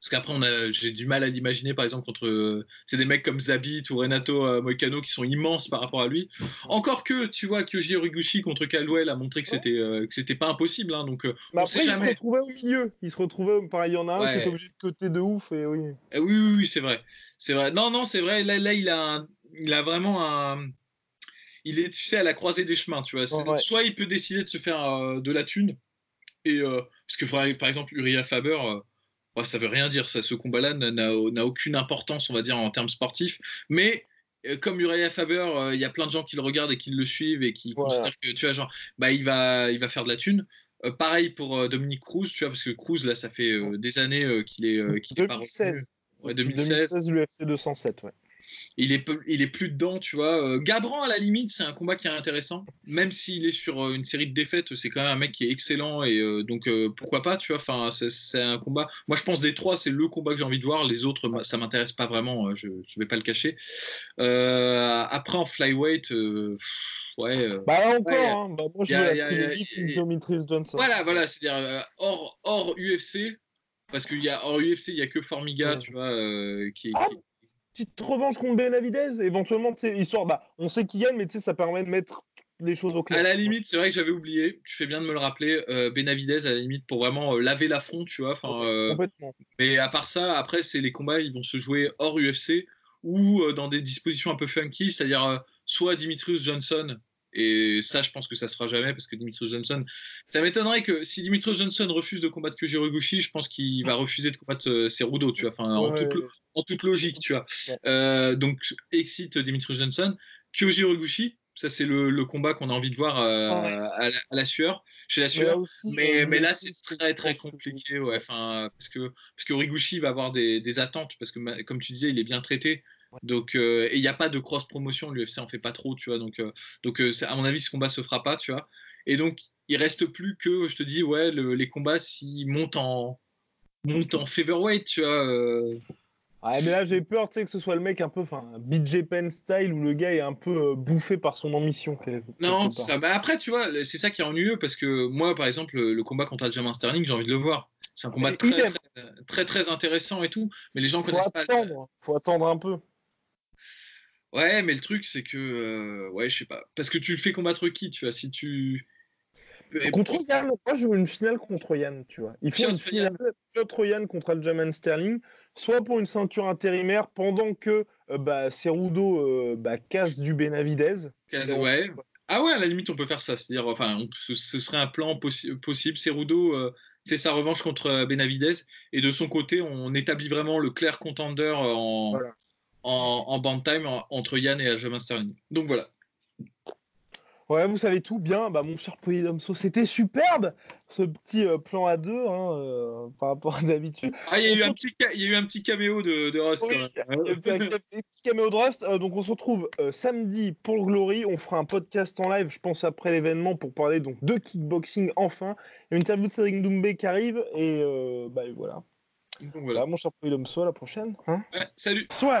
Parce qu'après, j'ai du mal à l'imaginer, par exemple, contre. c'est des mecs comme Zabit ou Renato euh, Moicano qui sont immenses par rapport à lui. Encore que, tu vois, Kyoji Horiguchi contre Caldwell a montré que c'était euh, que c'était pas impossible. Hein, donc, euh, Mais après, il se retrouvait au milieu. Il se retrouvait, pareil, il y en a un qui est obligé de côté de ouf. Et oui, eh oui, oui, oui c'est vrai. C'est vrai. Non, non, c'est vrai. Là, là il, a il a vraiment un. Il est, tu sais, à la croisée des chemins, tu vois. Soit il peut décider de se faire de la thune. Et, parce que, par exemple, Uriah Faber ça veut rien dire. Ça, ce combat-là n'a aucune importance, on va dire, en termes sportifs. Mais euh, comme Uriah Faber, euh, il y a plein de gens qui le regardent et qui le suivent et qui considèrent que tu vois, genre, bah, il va, il va faire de la thune. Euh, pareil pour Dominique Cruz, tu vois, parce que Cruz, là, ça fait des années qu'il est, qu'il est pas Ouais, 2016. 2016, l'UFC 207, ouais il est, il est plus dedans, tu vois. Euh, Gabran, à la limite, c'est un combat qui est intéressant. Même s'il est sur euh, une série de défaites, c'est quand même un mec qui est excellent. Et euh, donc, pourquoi pas, tu vois. Enfin, c'est un combat. Moi, je pense des trois, c'est le combat que j'ai envie de voir. Les autres, ça m'intéresse pas vraiment. Je ne vais pas le cacher. après, en flyweight, ouais. bah, là encore, hein. bah, moi, je veux la trilogie Dimitris Johnson. Voilà, voilà. C'est-à-dire, hors, hors UFC, parce qu'il y a hors UFC, il y a que Formiga, tu vois, qui, ah, petite revanche contre Benavidez, éventuellement, histoire, bah, on sait qu'il gagne, mais ça permet de mettre les choses au clair. À la limite, c'est vrai que j'avais oublié, tu fais bien de me le rappeler, euh, Benavidez, à la limite, pour vraiment euh, laver l'affront, tu vois. Euh, mais à part ça, après, c'est les combats, ils vont se jouer hors UFC ou euh, dans des dispositions un peu funky, c'est-à-dire soit Dimitrius Johnson, et ça, je pense que ça se fera jamais parce que Dimitrius Johnson, ça m'étonnerait que si Dimitrius Johnson refuse de combattre que Horiguchi, je pense qu'il va refuser de combattre Cerudo, tu vois. Enfin, en, toute, en toute logique, tu vois. Euh, donc, excite Dimitri Johnson. Kyoji Horiguchi, ça c'est le, combat qu'on a envie de voir euh, à, la, sueur, chez la sueur. Mais, mais, là, c'est très très compliqué, ouais. Enfin, parce que parce que Horiguchi va avoir des, attentes parce que comme tu disais, il est bien traité. Donc, euh, et il n'y a pas de cross promotion, l'UFC en fait pas trop, tu vois. Donc, donc à mon avis, ce combat se fera pas, tu vois. Et donc, il reste plus que, je te dis, ouais, les combats s'ils montent en montent en featherweight, tu vois. Ouais, mais là, j'ai peur que ce soit le mec un peu, enfin, BJ Penn style où le gars est un peu euh, bouffé par son ambition. Non, ça. Bah, après, tu vois, c'est ça qui est ennuyeux parce que moi, par exemple, le combat contre Aljamain Sterling, j'ai envie de le voir. C'est un combat très très, très, intéressant et tout, mais les gens faut connaissent attendre, Faut attendre un peu. Ouais, mais le truc, c'est que, euh, ouais, je sais pas, parce que tu le fais combattre qui, tu vois, si tu Contre Yann, moi je veux une finale contre Yann, tu vois. Il faut une finale contre Yann contre Aljamain Sterling, soit pour une ceinture intérimaire pendant que euh, bah, Cerudo euh, bah, casse du Benavidez. Ouais. Ah ouais, à la limite on peut faire ça, c'est-à-dire, enfin, ce serait un plan possible. Cerudo euh, fait sa revanche contre Benavidez et de son côté on établit vraiment le clair contender en, en, en band time entre Yann et Aljamain Sterling. Donc voilà. Ouais, vous savez tout bien, bah, mon cher Polydomso, c'était superbe ce petit euh, plan à deux hein, euh, par rapport à d'habitude. Ah, il y, a eu un petit il y a eu un petit caméo de, de Rust. Oui, il y a eu un petit caméo de Rust. Euh, donc on se retrouve samedi pour le Glory. On fera un podcast en live, je pense, après l'événement pour parler donc, de kickboxing enfin. Il y a une interview de Cédric Doumbé qui arrive et bah, voilà. Donc voilà, mon cher Polydomso, à la prochaine. Hein ouais, salut. Soit.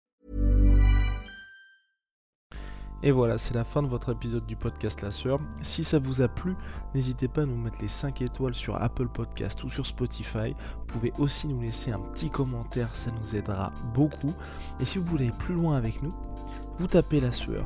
Et voilà, c'est la fin de votre épisode du podcast La Sœur. Si ça vous a plu, n'hésitez pas à nous mettre les 5 étoiles sur Apple Podcast ou sur Spotify. Vous pouvez aussi nous laisser un petit commentaire, ça nous aidera beaucoup. Et si vous voulez aller plus loin avec nous, vous tapez La Sueur